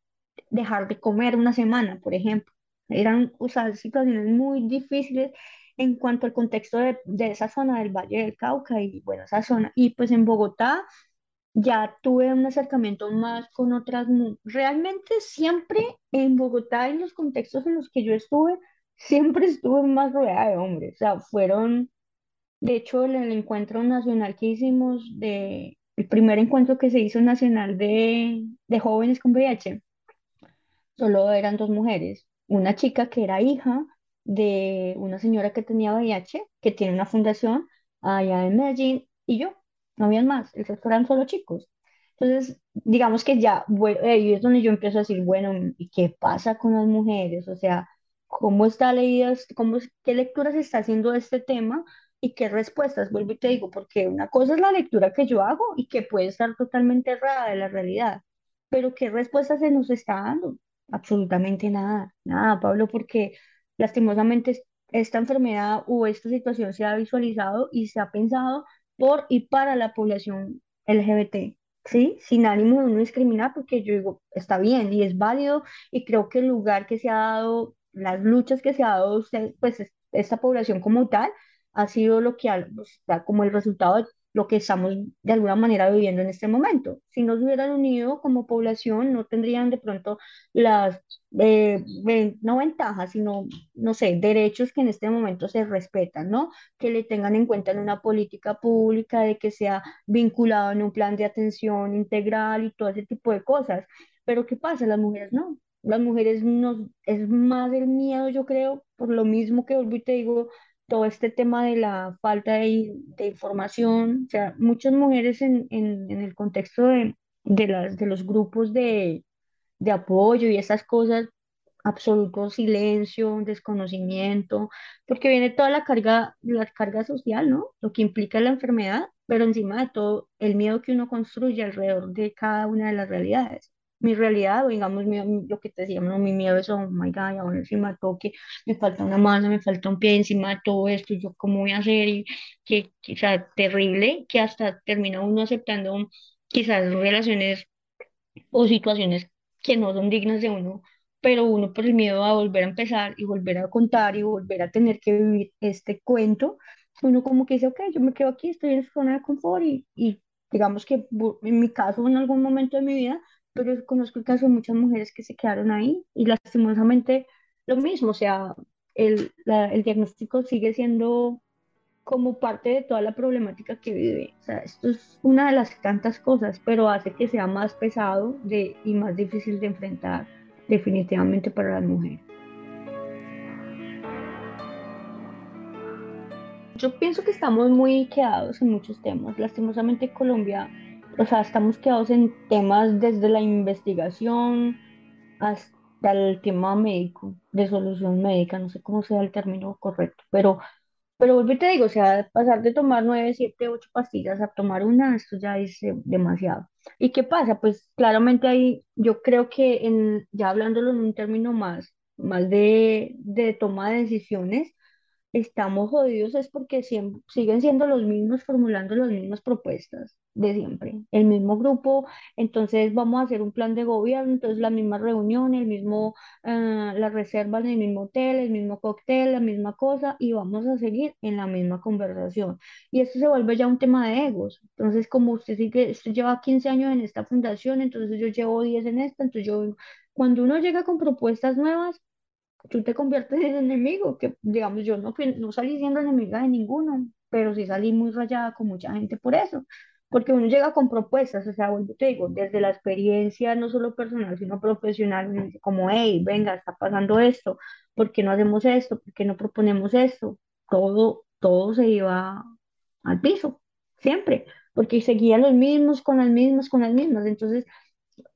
dejar de comer una semana, por ejemplo. Eran, o situaciones muy difíciles en cuanto al contexto de, esa zona del Valle del Cauca y bueno, esa zona. Y pues en Bogotá ya tuve un acercamiento más con otras, realmente siempre en Bogotá, en los contextos en los que yo estuve, siempre estuve más rodeada de hombres, o sea, fueron, de hecho, el, el encuentro nacional que hicimos, de, el primer encuentro que se hizo nacional de, de jóvenes con VIH, solo eran dos mujeres, una chica que era hija de una señora que tenía VIH, que tiene una fundación allá en Medellín, y yo, no habían más, el resto eran solo chicos. Entonces, digamos que ya, bueno, ahí es donde yo empiezo a decir, bueno, ¿y qué pasa con las mujeres? O sea, ¿cómo está leída, cómo, qué lectura se está haciendo de este tema y qué respuestas? Vuelvo y te digo, porque una cosa es la lectura que yo hago y que puede estar totalmente errada de la realidad, pero ¿qué respuestas se nos está dando? Absolutamente nada, nada, Pablo, porque lastimosamente esta enfermedad o esta situación se ha visualizado y se ha pensado por y para la población LGBT. ¿sí? Sin ánimo de no discriminar, porque yo digo, está bien y es válido y creo que el lugar que se ha dado, las luchas que se ha dado pues esta población como tal, ha sido lo que ha, pues, como el resultado de lo que estamos de alguna manera viviendo en este momento. Si no se hubieran unido como población, no tendrían de pronto las, eh, no ventajas, sino, no sé, derechos que en este momento se respetan, ¿no? Que le tengan en cuenta en una política pública, de que sea vinculado en un plan de atención integral y todo ese tipo de cosas. Pero ¿qué pasa? Las mujeres no. Las mujeres nos, es más el miedo, yo creo, por lo mismo que vuelvo y te digo, todo este tema de la falta de, información, o sea, muchas mujeres en, en, en el contexto de, de, las, de los grupos de, de apoyo y esas cosas, absoluto silencio, desconocimiento, porque viene toda la carga, la carga social, ¿no? Lo que implica la enfermedad, pero encima de todo, el miedo que uno construye alrededor de cada una de las realidades mi realidad, o digamos, lo que te decía, no, mi miedo es, oh my God, ahora encima todo que me falta una mano, me falta un pie encima de todo esto, yo cómo voy a hacer, y que, o sea, terrible, que hasta termina uno aceptando quizás relaciones o situaciones que no son dignas de uno, pero uno por el miedo a volver a empezar y volver a contar y volver a tener que vivir este cuento, uno como que dice, ok, yo me quedo aquí, estoy en zona de confort y, y digamos que en mi caso, en algún momento de mi vida, pero conozco el caso de muchas mujeres que se quedaron ahí y lastimosamente lo mismo, o sea, el, el diagnóstico sigue siendo como parte de toda la problemática que vive. O sea, esto es una de las tantas cosas, pero hace que sea más pesado de, y más difícil de enfrentar definitivamente para las mujeres. Yo pienso que estamos muy quedados en muchos temas. Lastimosamente Colombia o sea, estamos quedados en temas desde la investigación hasta el tema médico, de solución médica, no sé cómo sea el término correcto, pero, pero vuelvo y te digo, o sea, pasar de tomar nueve, siete, ocho pastillas a tomar una, esto ya es eh, demasiado. ¿Y qué pasa? Pues claramente ahí yo creo que en, ya hablándolo en un término más, más de, de toma de decisiones, estamos jodidos es porque siguen siendo los mismos formulando las mismas propuestas de siempre, el mismo grupo, entonces vamos a hacer un plan de gobierno, entonces la misma reunión, el mismo, uh, la reserva en el mismo hotel, el mismo cóctel, la misma cosa, y vamos a seguir en la misma conversación. Y esto se vuelve ya un tema de egos. Entonces, como usted sigue, usted lleva 15 años en esta fundación, entonces yo llevo 10 en esta, entonces yo, cuando uno llega con propuestas nuevas, tú te conviertes en enemigo, que digamos yo no, no salí siendo enemiga de ninguno, pero sí salí muy rayada con mucha gente por eso, porque uno llega con propuestas, o sea, vuelvo te digo, desde la experiencia no solo personal, sino profesional, como, hey, venga, está pasando esto, ¿por qué no hacemos esto? ¿Por qué no proponemos esto? Todo, todo se iba al piso, siempre, porque seguían los mismos, con las mismas, con las mismas, entonces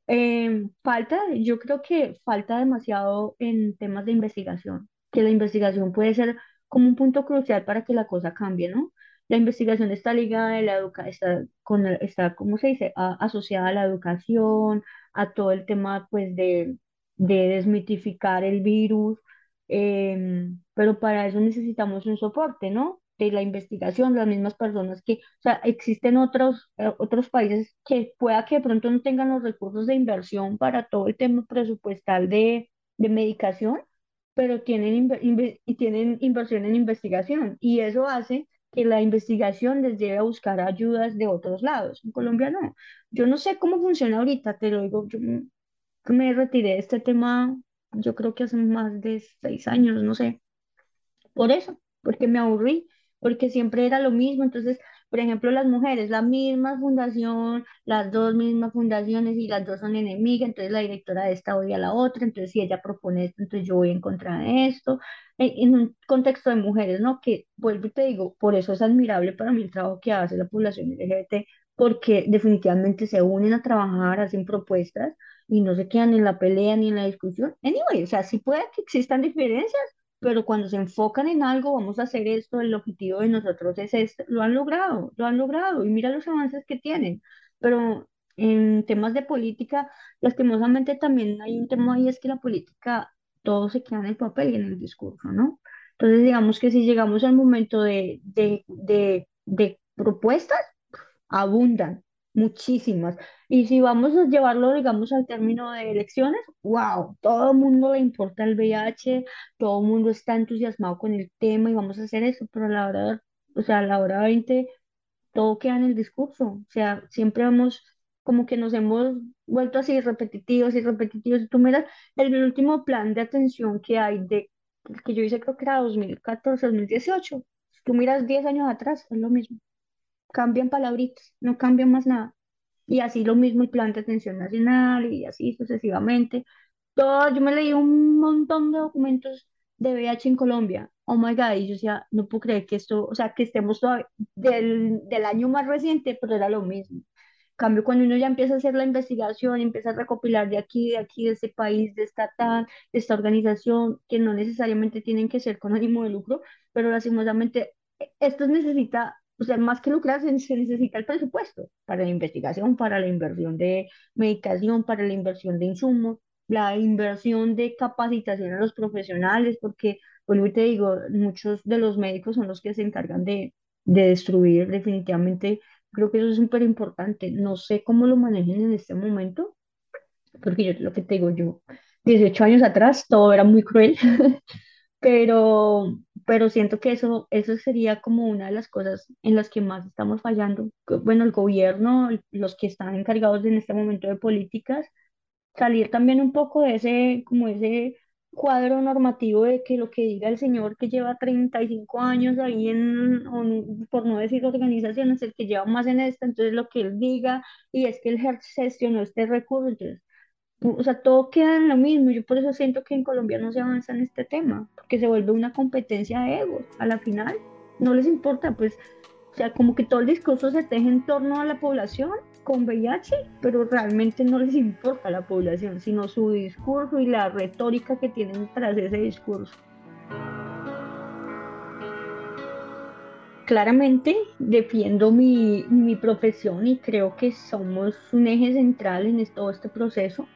Em, falta, yo creo que falta demasiado en temas de investigación, que la investigación puede ser como un punto crucial para que la cosa cambie, ¿no? La investigación está ligada a la educa está, con está, ¿cómo se dice?, asociada a la educación, a todo el tema, pues, de, de desmitificar el virus, em, pero para eso necesitamos un soporte, ¿no? De la investigación, las mismas personas que, o sea, existen otros, eh, otros países que pueda que de pronto no tengan los recursos de inversión para todo el tema presupuestal de, de medicación, pero tienen, y tienen inversión en investigación y eso hace que la investigación les lleve a buscar ayudas de otros lados. En Colombia no. Yo no sé cómo funciona ahorita, te lo digo, yo me retiré de este tema, yo creo que hace más de seis años, no sé. Por eso, porque me aburrí porque siempre era lo mismo. Entonces, por ejemplo, las mujeres, la misma fundación, las dos mismas fundaciones y las dos son enemigas, entonces la directora de esta odia a la otra, entonces si ella propone esto, entonces yo voy en contra de esto, en, un contexto de mujeres, ¿no? Que vuelvo y te digo, por eso es admirable para mí el trabajo que hace la población LGBT, porque definitivamente se unen a trabajar, hacen propuestas y no se quedan en la pelea ni en la discusión. Anyway, o sea, sí puede que existan diferencias, pero cuando se enfocan en algo, vamos a hacer esto, el objetivo de nosotros es esto, lo han logrado, lo han logrado y mira los avances que tienen. Pero en temas de política, lastimosamente también hay un tema ahí, es que la política, todo se queda en el papel y en el discurso, ¿no? Entonces, digamos que si llegamos al momento de, de, de propuestas, abundan, muchísimas. Y si vamos a llevarlo, digamos, al término de elecciones, wow, todo el mundo le importa el VIH, todo el mundo está entusiasmado con el tema y vamos a hacer eso, pero a la hora, o sea, a la hora 20, todo queda en el discurso. O sea, siempre vamos, como que nos hemos vuelto así repetitivos y repetitivos. Tú miras el último plan de atención que hay, de, que yo hice creo que era 2014, 2018, si tú miras 10 años atrás, es lo mismo cambian palabritas, no cambian más nada. Y así lo mismo el Plan de Atención Nacional y así sucesivamente. Todo, yo me leí un montón de documentos de VIH en Colombia. Oh my God, y yo decía, no puedo creer que esto, o sea, que estemos todavía del, del año más reciente, pero era lo mismo. Cambio, cuando uno ya empieza a hacer la investigación, empieza a recopilar de aquí, de aquí, de este país, de esta tal, de esta organización, que no necesariamente tienen que ser con ánimo de lucro, pero lastimosamente esto necesita o sea, más que lucrar, se, necesita el presupuesto para la investigación, para la inversión de medicación, para la inversión de insumos, la inversión de capacitación a los profesionales, porque, vuelvo te digo, muchos de los médicos son los que se encargan de, de destruir definitivamente. Creo que eso es súper importante. No sé cómo lo manejen en este momento, porque yo lo que te digo, yo 18 años atrás todo era muy cruel. pero, pero siento que eso, eso sería como una de las cosas en las que más estamos fallando. Bueno, el gobierno, los que están encargados en este momento de políticas, salir también un poco de ese, como ese cuadro normativo de que lo que diga el señor que lleva 35 años ahí en, por no decir organizaciones, el que lleva más en esta, entonces lo que él diga, y es que él gestionó este recurso, entonces o sea, todo queda en lo mismo. Yo por eso siento que en Colombia no se avanza en este tema, porque se vuelve una competencia de egos. A la final, no les importa, pues, o sea, como que todo el discurso se teje en torno a la población con VIH, pero realmente no les importa a la población, sino su discurso y la retórica que tienen tras ese discurso. Claramente defiendo mi, mi profesión y creo que somos un eje central en todo este proceso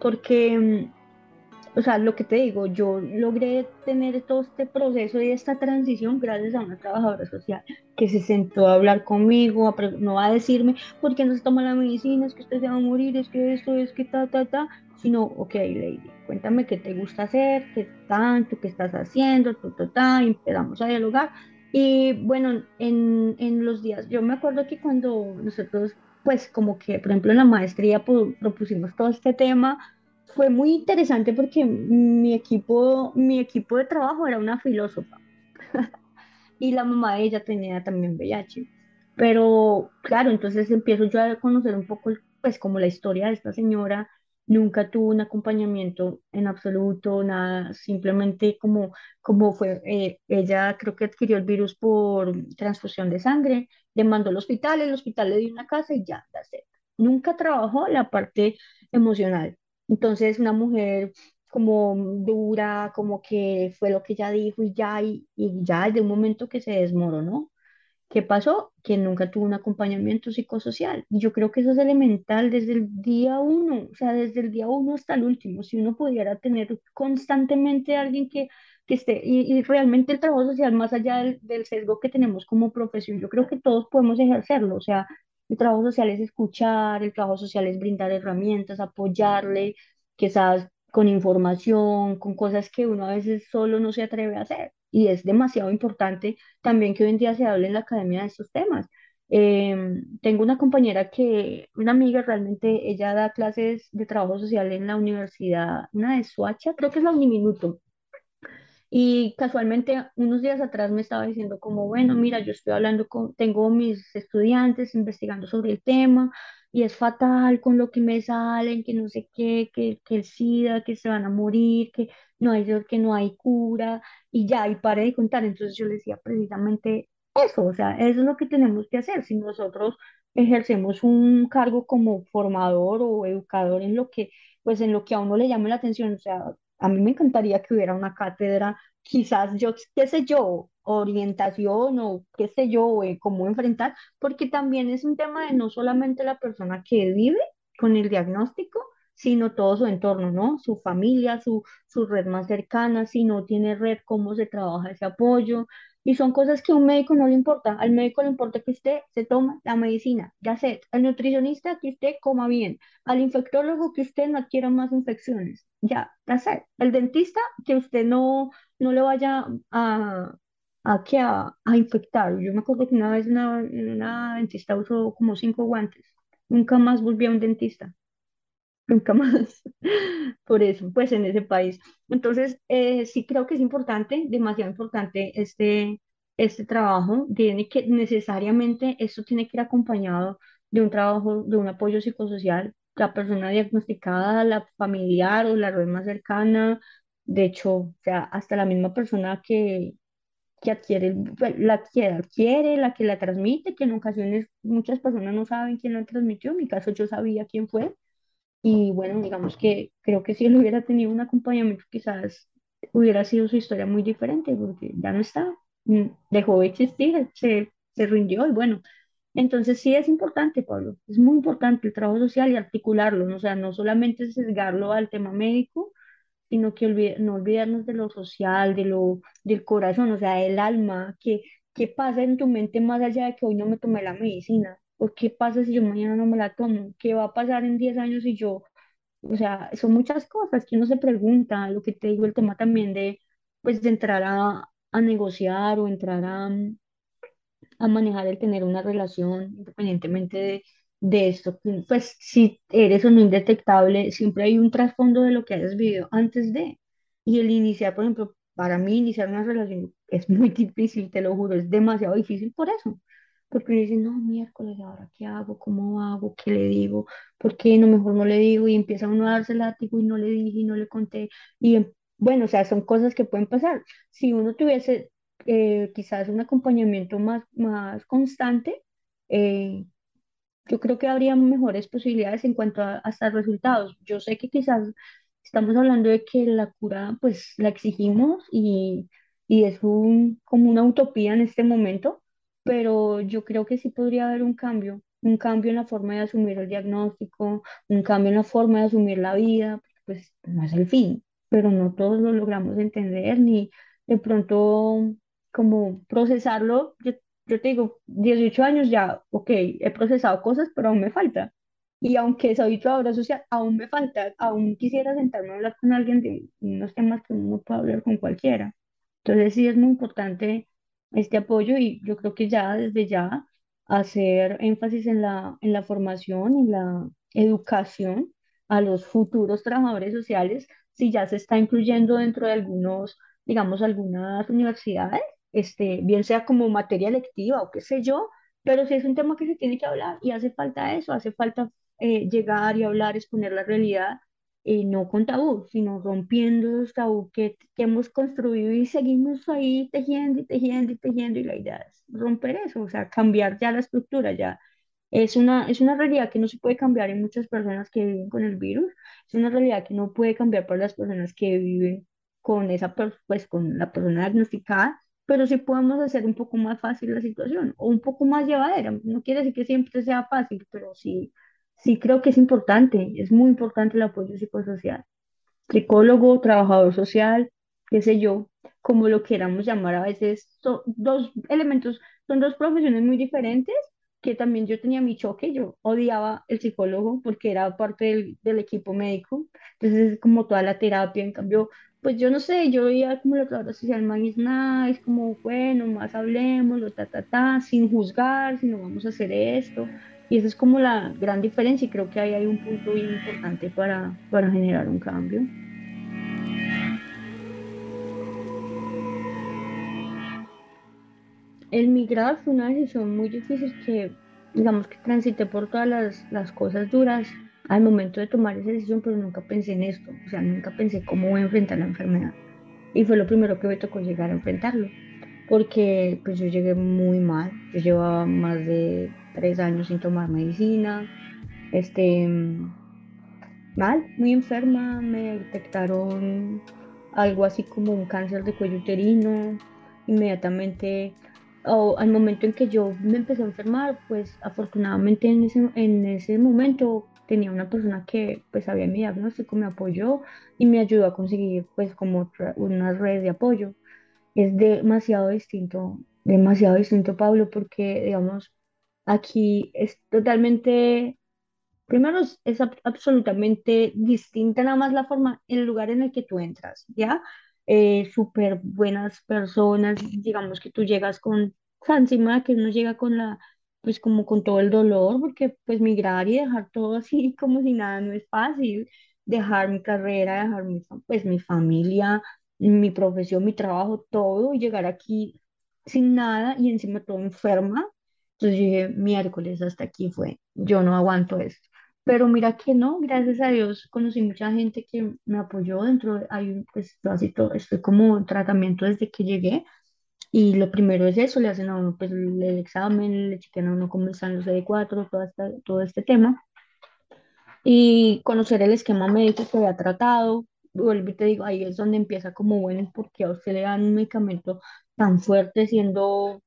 porque, mm, o sea, lo que te digo, yo logré tener todo este proceso y esta transición gracias a una trabajadora social que se sentó a hablar conmigo, no a decirme, ¿por qué no se toma la medicina? Es que usted se va a morir, es que esto, es que ta, ta, ta, sino, ok, lady, cuéntame qué te gusta hacer, qué tanto, qué estás haciendo, ta, ta, ta, y empezamos a dialogar. Y bueno, en, en los días, yo me acuerdo que cuando nosotros pues como que, por ejemplo, en la maestría propusimos todo este tema. Fue muy interesante porque mi equipo, mi equipo de trabajo era una filósofa y la mamá de ella tenía también VIH. Pero claro, entonces empiezo yo a conocer un poco, pues como la historia de esta señora, nunca tuvo un acompañamiento en absoluto, nada, simplemente como, como fue, eh, ella creo que adquirió el virus por transfusión de sangre, le mandó al hospital, el hospital le dio una casa y ya, ya sé. Nunca trabajó la parte emocional. Entonces, una mujer como dura, como que fue lo que ella dijo y ya, y, y ya de un momento que se desmoronó. ¿Qué pasó? Que nunca tuvo un acompañamiento psicosocial. Y yo creo que eso es elemental desde el día uno, o sea, desde el día uno hasta el último. Si uno pudiera tener constantemente a alguien que, que esté, y, realmente el trabajo social, más allá del, del sesgo que tenemos como profesión, yo creo que todos podemos ejercerlo. O sea, el trabajo social es escuchar, el trabajo social es brindar herramientas, apoyarle, quizás con información, con cosas que uno a veces solo no se atreve a hacer y es demasiado importante también que hoy en día se hable en la academia de estos temas. Em, tengo una compañera que, una amiga realmente, ella da clases de trabajo social en la universidad, una de Suacha, creo que es la Uniminuto. Y casualmente unos días atrás me estaba diciendo como, bueno, mira, yo estoy hablando con, tengo mis estudiantes investigando sobre el tema y es fatal con lo que me salen, que no sé qué, que, que el SIDA, que se van a morir, que no hay, que no hay cura, y ya, y paré de contar. Entonces yo le decía precisamente eso, o sea, eso es lo que tenemos que hacer. Si nosotros ejercemos un cargo como formador o educador en lo que, pues en lo que a uno le llame la atención. O sea, a mí me encantaría que hubiera una cátedra, quizás yo, qué sé yo, orientación o qué sé yo, eh, cómo enfrentar, porque también es un tema de no solamente la persona que vive con el diagnóstico, sino todo su entorno, ¿no? Su familia, su, su red más cercana, si no tiene red, cómo se trabaja ese apoyo. Y son cosas que a un médico no le importa. Al médico le importa que usted se tome la medicina, ya sé. Al nutricionista que usted coma bien. Al infectólogo que usted no adquiera más infecciones. Ya, ya sé. El dentista que usted no, no le vaya a, a, que a, a infectar. Yo me acuerdo que una vez una, una dentista usó como cinco guantes. Nunca más volví a un dentista nunca más. Por eso, pues en ese país. Entonces, eh, sí creo que es importante, demasiado importante este, este trabajo. Tiene que necesariamente, esto tiene que ir acompañado de un trabajo, de un apoyo psicosocial. La persona diagnosticada, la familiar o la red más cercana. De hecho, o sea, hasta la misma persona que, que adquiere, pues, la que adquiere, la que la transmite, que en ocasiones muchas personas no saben quién la transmitió. En mi caso, yo sabía quién fue y bueno, digamos que creo que si él hubiera tenido un acompañamiento, quizás hubiera sido su historia muy diferente, porque ya no está, mm, dejó de existir, se, se rindió y bueno. Entonces sí es importante, Pablo, es muy importante el trabajo social y articularlo, ¿no? o sea, no solamente sesgarlo al tema médico, sino que no olvidarnos de lo social, de lo, del corazón, o sea, el alma, que, ¿qué pasa en tu mente más allá de que hoy no me tomé la medicina? ¿O qué pasa si yo mañana no me la tomo? ¿Qué va a pasar en 10 años si yo, o sea, son muchas cosas que uno se pregunta, lo que te digo, el tema también de, pues, de entrar a, a negociar o entrar a, a manejar el tener una relación, independientemente de, de esto, pues, si eres o indetectable, siempre hay un trasfondo de lo que hayas vivido antes de, y el iniciar, por ejemplo, para mí iniciar una relación es muy difícil, te lo juro, es demasiado difícil por eso porque me dicen, no, miércoles, ¿ahora qué hago? ¿Cómo hago? ¿Qué le digo? ¿Por qué no mejor no le digo? Y empieza uno a darse látigo y no le dije y no le conté. Y em, bueno, o sea, son cosas que pueden pasar. Si uno tuviese eh, quizás un acompañamiento más, más constante, eh, yo creo que habría mejores posibilidades en cuanto a hasta resultados. Yo sé que quizás estamos hablando de que la cura, pues la exigimos y, y es un, como una utopía en este momento pero yo creo que sí podría haber un cambio, un cambio en la forma de asumir el diagnóstico, un cambio en la forma de asumir la vida, pues no es el fin, pero no todos lo logramos entender ni de pronto como procesarlo. Yo te digo, 18 años ya, ok, he procesado cosas, pero aún me falta. Y aunque soy trabajadora social, aún me falta, aún quisiera sentarme a hablar con alguien de unos temas que uno puede hablar con cualquiera. Entonces sí es muy importante este apoyo y yo creo que ya desde ya hacer énfasis en la, en la formación, en la educación a los futuros trabajadores sociales, si ya se está incluyendo dentro de algunos, digamos, algunas universidades, este, bien sea como materia lectiva o qué sé yo, pero si es un tema que se tiene que hablar y hace falta eso, hace falta eh, llegar y hablar, exponer la realidad eh, no con tabú, sino rompiendo los tabú que, que, hemos construido y seguimos ahí tejiendo y tejiendo y tejiendo y la idea es romper eso, o sea, cambiar ya la estructura, ya es una, es una realidad que no se puede cambiar en muchas personas que viven con el virus, es una realidad que no puede cambiar para las personas que viven con esa, pues con la persona diagnosticada, pero sí podemos hacer un poco más fácil la situación o un poco más llevadera, no quiere decir que siempre sea fácil, pero sí sí creo que es importante, es muy importante el apoyo psicosocial. Psicólogo, trabajador social, qué sé yo, como lo queramos llamar a veces, son dos elementos, son dos profesiones muy diferentes que también yo tenía mi choque, yo odiaba el psicólogo porque era parte del, del equipo médico, entonces es como toda la terapia, en cambio, pues yo no sé, yo veía como la trabajadora social más nada, es como, bueno, más hablemos, lo ta, ta, ta, sin juzgar, si no vamos a hacer esto, y esa es como la gran diferencia y creo que ahí hay un punto bien importante para, para generar un cambio. El migrar fue una decisión muy difícil que, digamos que transité por todas las, las cosas duras al momento de tomar esa decisión, pero nunca pensé en esto, o sea, nunca pensé cómo voy a enfrentar la enfermedad. Y fue lo primero que me tocó llegar a enfrentarlo. porque pues yo llegué muy mal, yo llevaba más de tres años sin tomar medicina, este, mal, muy enferma, me detectaron algo así como un cáncer de cuello uterino, inmediatamente, o al momento en que yo me empecé a enfermar, pues afortunadamente en ese, en ese momento tenía una persona que pues sabía mi diagnóstico, me apoyó y me ayudó a conseguir pues como una red de apoyo. Es demasiado distinto, demasiado distinto, Pablo, porque digamos, aquí es totalmente Primero es, es ab- absolutamente distinta nada más la forma, el lugar en el que tú entras, ¿ya? Eh, súper buenas personas, digamos que tú llegas con, encima que uno llega con la, pues como con todo el dolor, porque pues migrar y dejar todo así como si nada no es fácil, dejar mi carrera, dejar mi, pues mi familia, mi profesión, mi trabajo, todo, y llegar aquí sin nada y encima todo enferma. Entonces dije, miércoles, hasta aquí fue, yo no aguanto esto. Pero mira que no, gracias a Dios conocí mucha gente que me apoyó dentro, de- hay pues casi todo, estoy como en tratamiento desde que llegué y lo primero es eso, le hacen a uno pues el, examen, le chequean a uno cómo están los CD4, todo, esta- todo este tema y conocer el esquema médico que había tratado. Vuelvo y te digo, ahí es donde empieza como, bueno, ¿por qué a usted le dan un medicamento tan fuerte siendo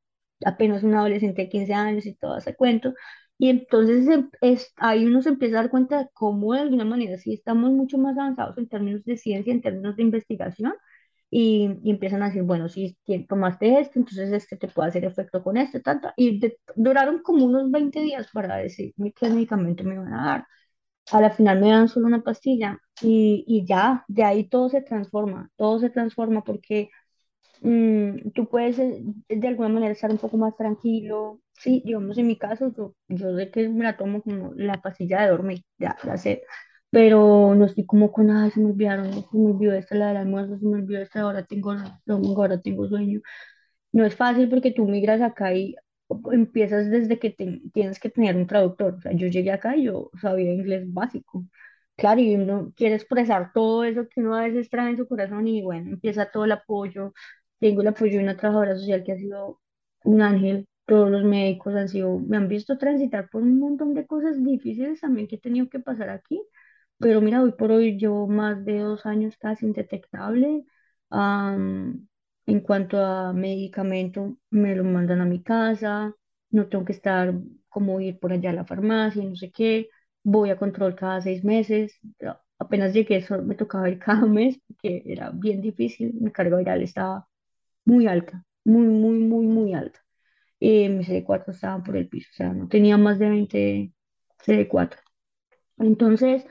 apenas un adolescente de 15 años y todo ese cuento? Y entonces em- es, ahí uno se empieza a dar cuenta de cómo de alguna manera sí estamos mucho más avanzados en términos de ciencia, en términos de investigación, y, y empiezan a decir, bueno, si tomaste este, entonces este te puede hacer efecto con este, tanto, y de- duraron como unos 20 días para decirme qué medicamento me iban a dar a la final me dan solo una pastilla y, y ya, de ahí todo se transforma, todo se transforma porque mm, tú puedes eh, de alguna manera estar un poco más tranquilo. Sí, digamos en mi caso, yo, yo sé que me la tomo como la pastilla de dormir, ya, ya sé, pero no estoy como con, ay, se me olvidaron, se me olvidó esta, la del almuerzo, se me olvidó esta, ahora tengo, ahora tengo sueño. No es fácil porque tú migras acá y empiezas desde que te- tienes que tener un traductor. O sea, yo llegué acá y yo sabía inglés básico. Claro, y uno quiere expresar todo eso que uno a veces trae en su corazón y bueno, empieza todo el apoyo. Tengo el apoyo de una trabajadora social que ha sido un ángel. Todos los médicos han sido, me han visto transitar por un montón de cosas difíciles también que he tenido que pasar aquí. Pero mira, hoy por hoy llevo más de dos años casi indetectable. En cuanto a medicamento, me lo mandan a mi casa, no tengo que estar como ir por allá a la farmacia, no sé qué, voy a control cada seis meses. Apenas llegué, solo me tocaba ir cada mes porque era bien difícil, mi carga viral estaba muy alta, muy, muy, muy, muy alta. Y mis CD4 estaban por el piso, o sea, no tenía más de 20 CD4. Entonces,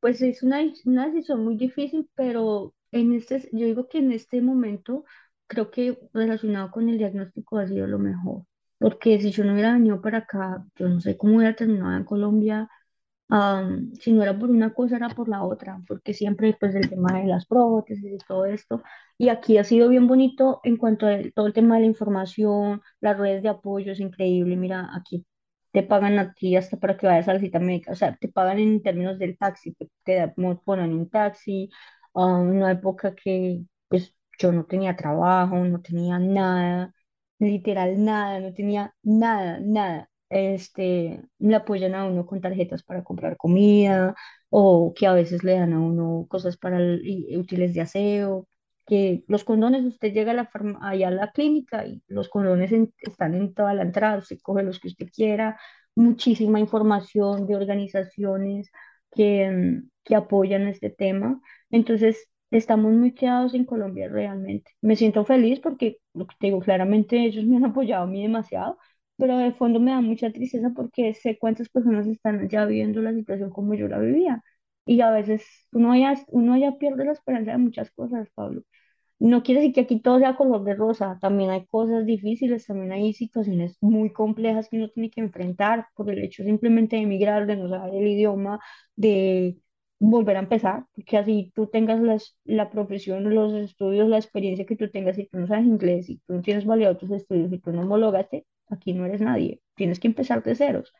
Pues es una, una decisión muy difícil, pero en este, yo digo que en este momento creo que relacionado con el diagnóstico ha sido lo mejor, porque si yo no hubiera venido para acá, yo no sé cómo hubiera terminado en Colombia, am, si no era por una cosa era por la otra, porque siempre pues el tema de las prótesis y todo esto, y aquí ha sido bien bonito en cuanto a todo el tema de la información, las redes de apoyo, es increíble, mira, aquí te pagan a ti hasta para que vayas a la cita médica, o sea, te pagan en términos del taxi, te, te ponen un taxi, a una época que pues yo no tenía trabajo, no tenía nada, literal nada, no tenía nada, nada. Este, le apoyan a uno con tarjetas para comprar comida o que a veces le dan a uno cosas para útiles de aseo, que los condones, usted llega a la allá a la clínica y los condones están en toda la entrada, usted coge los que usted quiera, muchísima información de organizaciones que, mm, que apoyan este tema. Entonces, estamos muy quedados en Colombia realmente. Me siento feliz porque, lo que te digo, claramente ellos me han apoyado a mí demasiado, pero de fondo me da mucha tristeza porque sé cuántas personas están ya viviendo la situación como yo la vivía. Y a veces uno ya, uno ya pierde la esperanza de muchas cosas, Pablo. No quiere decir que aquí todo sea color de rosa, también hay cosas difíciles, también hay situaciones muy complejas que uno tiene que enfrentar por el hecho simplemente de emigrar, de no saber el idioma, de volver a empezar, porque así tú tengas las- la profesión, los estudios, la experiencia que tú tengas, y tú no sabes inglés, y tú no tienes validado tus estudios, y tú no homologaste, aquí no eres nadie, tienes que empezar de ceros.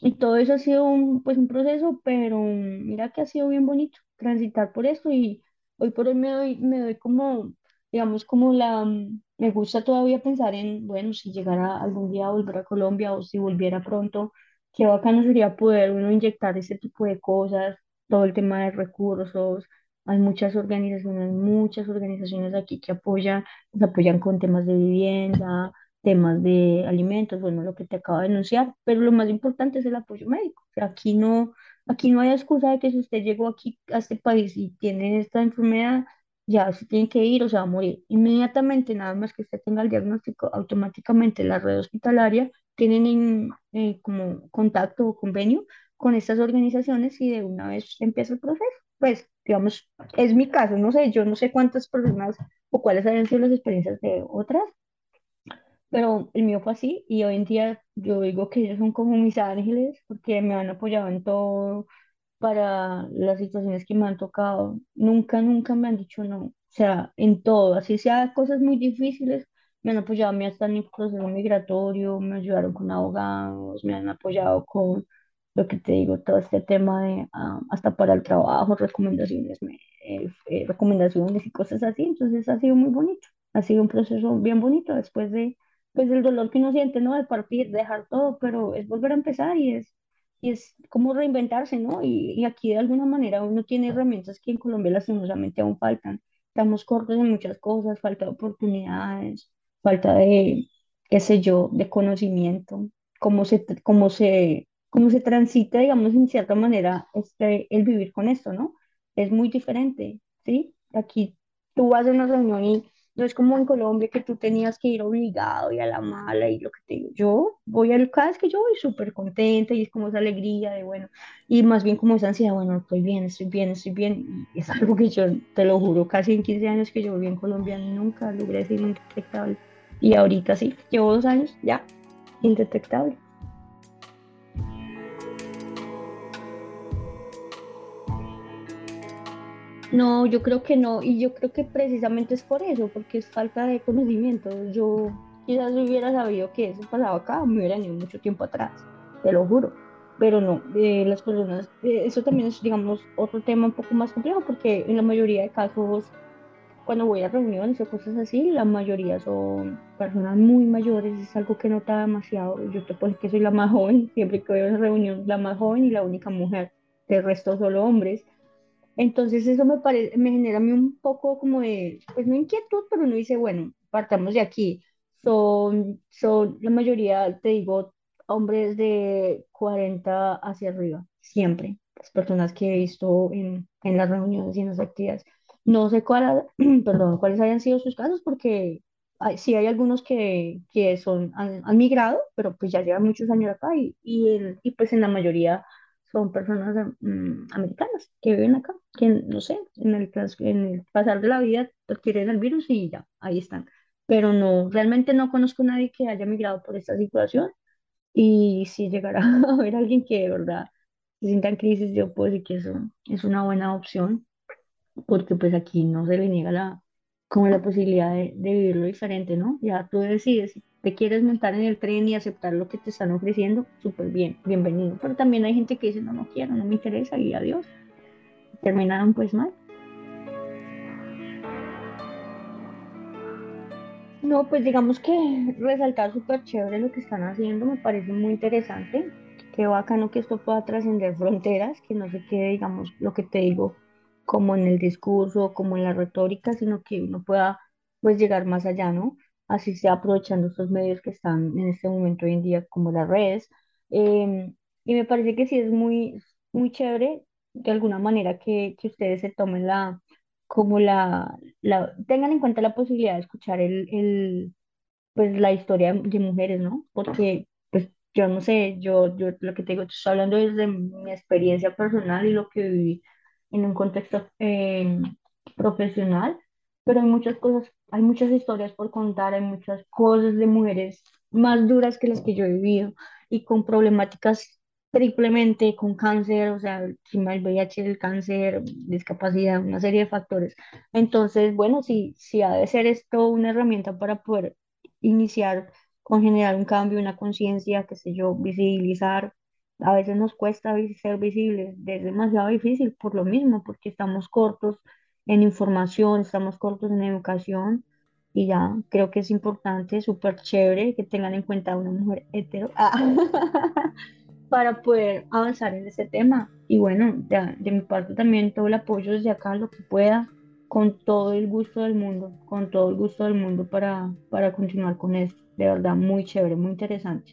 Y todo eso ha sido un, pues, un proceso, pero mira que ha sido bien bonito transitar por esto y hoy por hoy me doy, me doy como digamos, como la, mm, me gusta todavía pensar en, bueno, si llegara algún día a volver a Colombia o si volviera pronto, qué bacano sería poder uno inyectar ese tipo de cosas, todo el tema de recursos. Hay muchas organizaciones, muchas organizaciones aquí que apoyan, nos apoyan con temas de vivienda, temas de alimentos, bueno, lo que te acabo de denunciar, pero lo más importante es el apoyo médico. O sea, aquí no, aquí no hay excusa de que si usted llegó aquí a este país y tiene esta enfermedad, ya se tiene que ir o se va a morir. Inmediatamente, nada más que usted tenga el diagnóstico, automáticamente la red hospitalaria tienen en, eh, como contacto o convenio con estas organizaciones y de una vez empieza el proceso. Pues, digamos, es mi caso, no sé, yo no sé cuántas personas o cuáles hayan sido las experiencias de otras, pero el mío fue así y hoy en día yo digo que ellos son como mis ángeles porque me han apoyado en todo para las situaciones que me han tocado. Nunca, nunca me han dicho no. O sea, en todo, así sea cosas muy difíciles, me han apoyado a mí hasta en mi proceso migratorio, me ayudaron con abogados, me han apoyado con lo que te digo, todo este tema de ah, hasta para el trabajo, recomendaciones, me- eh, eh, recomendaciones y cosas así. Entonces ha sido muy bonito, ha sido un proceso bien bonito después de, pues, del dolor que uno siente, ¿no? De partir, dejar todo, pero es volver a empezar y es y es como reinventarse, ¿no? Y, y aquí de alguna manera uno tiene herramientas que en Colombia lastimosamente aún faltan. Estamos cortos en muchas cosas, falta de oportunidades, falta de, qué sé yo, de conocimiento, cómo se, cómo se, cómo se transita, digamos, en cierta manera este, el vivir con esto, ¿no? Es muy diferente, ¿sí? Aquí tú vas a una reunión y no es como en Colombia que tú tenías que ir obligado y a la mala y lo que te digo. Yo voy al, cada vez que yo voy súper contenta y es como esa alegría de bueno, y más bien como esa ansiedad, bueno, estoy bien, estoy bien, estoy bien. Y es algo que yo, te lo juro, casi en 15 años que yo viví en Colombia nunca logré ser indetectable. Y ahorita sí, llevo dos años ya, indetectable. No, yo creo que no, y yo creo que precisamente es por eso, porque es falta de conocimiento. Yo quizás hubiera sabido que eso pasaba acá, me hubiera ido mucho tiempo atrás, te lo juro. Pero no, eh, las personas, eh, eso también es, digamos, otro tema un poco más complejo, porque en la mayoría de casos, cuando voy a reuniones o cosas así, la mayoría son personas muy mayores, es algo que nota demasiado. Yo te puedo que soy la más joven, siempre que voy a una reunión, la más joven y la única mujer, el resto solo hombres. Entonces eso me me genera a mí un poco como de, pues no inquietud, pero uno dice, bueno, partamos de aquí. Son, son la mayoría, te digo, hombres de 40 hacia arriba, siempre. Las personas que he visto en, en las reuniones y en las actividades. No sé cuál, perdón, cuáles hayan sido sus casos, porque hay- sí hay algunos que, que son, han, han migrado, pero pues ya llevan muchos años acá y, y, el- y pues en la mayoría son personas mm, americanas que viven acá, que no sé, en el, en el pasar de la vida adquieren el virus y ya, ahí están. Pero no, realmente no conozco a nadie que haya migrado por esta situación y si llegara a haber alguien que de verdad se sienta en crisis, yo puedo decir que eso es una buena opción porque pues aquí no se le niega la, como la posibilidad de, de vivirlo diferente, ¿no? Ya tú decides si te quieres montar en el tren y aceptar lo que te están ofreciendo, súper bien, bienvenido. Pero también hay gente que dice, no, no quiero, no me interesa y adiós. Terminaron pues mal. No, pues digamos que resaltar súper chévere lo que están haciendo, me parece muy interesante. Qué bacano que esto pueda trascender fronteras, que no se quede, digamos, lo que te digo, como en el discurso, como en la retórica, sino que uno pueda, pues, llegar más allá, ¿no? Así sea aprovechando estos medios que están en este momento hoy en día, como las redes. Em, y me parece que sí es muy, muy chévere, de alguna manera, que, que ustedes se tomen la, como la tengan en cuenta la posibilidad de escuchar el, el, pues, la historia de mujeres, ¿no? Porque, pues, yo no sé, yo, yo lo que te digo, estoy hablando desde mi experiencia personal y lo que viví en un contexto eh, profesional, pero hay muchas cosas, hay muchas historias por contar, hay muchas cosas de mujeres más duras que las que yo he vivido y con problemáticas triplemente, con cáncer, o sea, del VIH, el cáncer, discapacidad, una serie de factores. Entonces, bueno, sí, sí ha de ser esto una herramienta para poder iniciar con generar un cambio, una conciencia, qué sé yo, visibilizar. A veces nos cuesta ser visibles, es demasiado difícil por lo mismo, porque estamos cortos en información, estamos cortos en educación y ya, creo que es importante, súper chévere que tengan en cuenta a una mujer hetero para poder avanzar en ese tema. Y bueno, de, de mi parte también todo el apoyo desde acá, lo que pueda, con todo el gusto del mundo, con todo el gusto del mundo para, para continuar con esto. De verdad, muy chévere, muy interesante.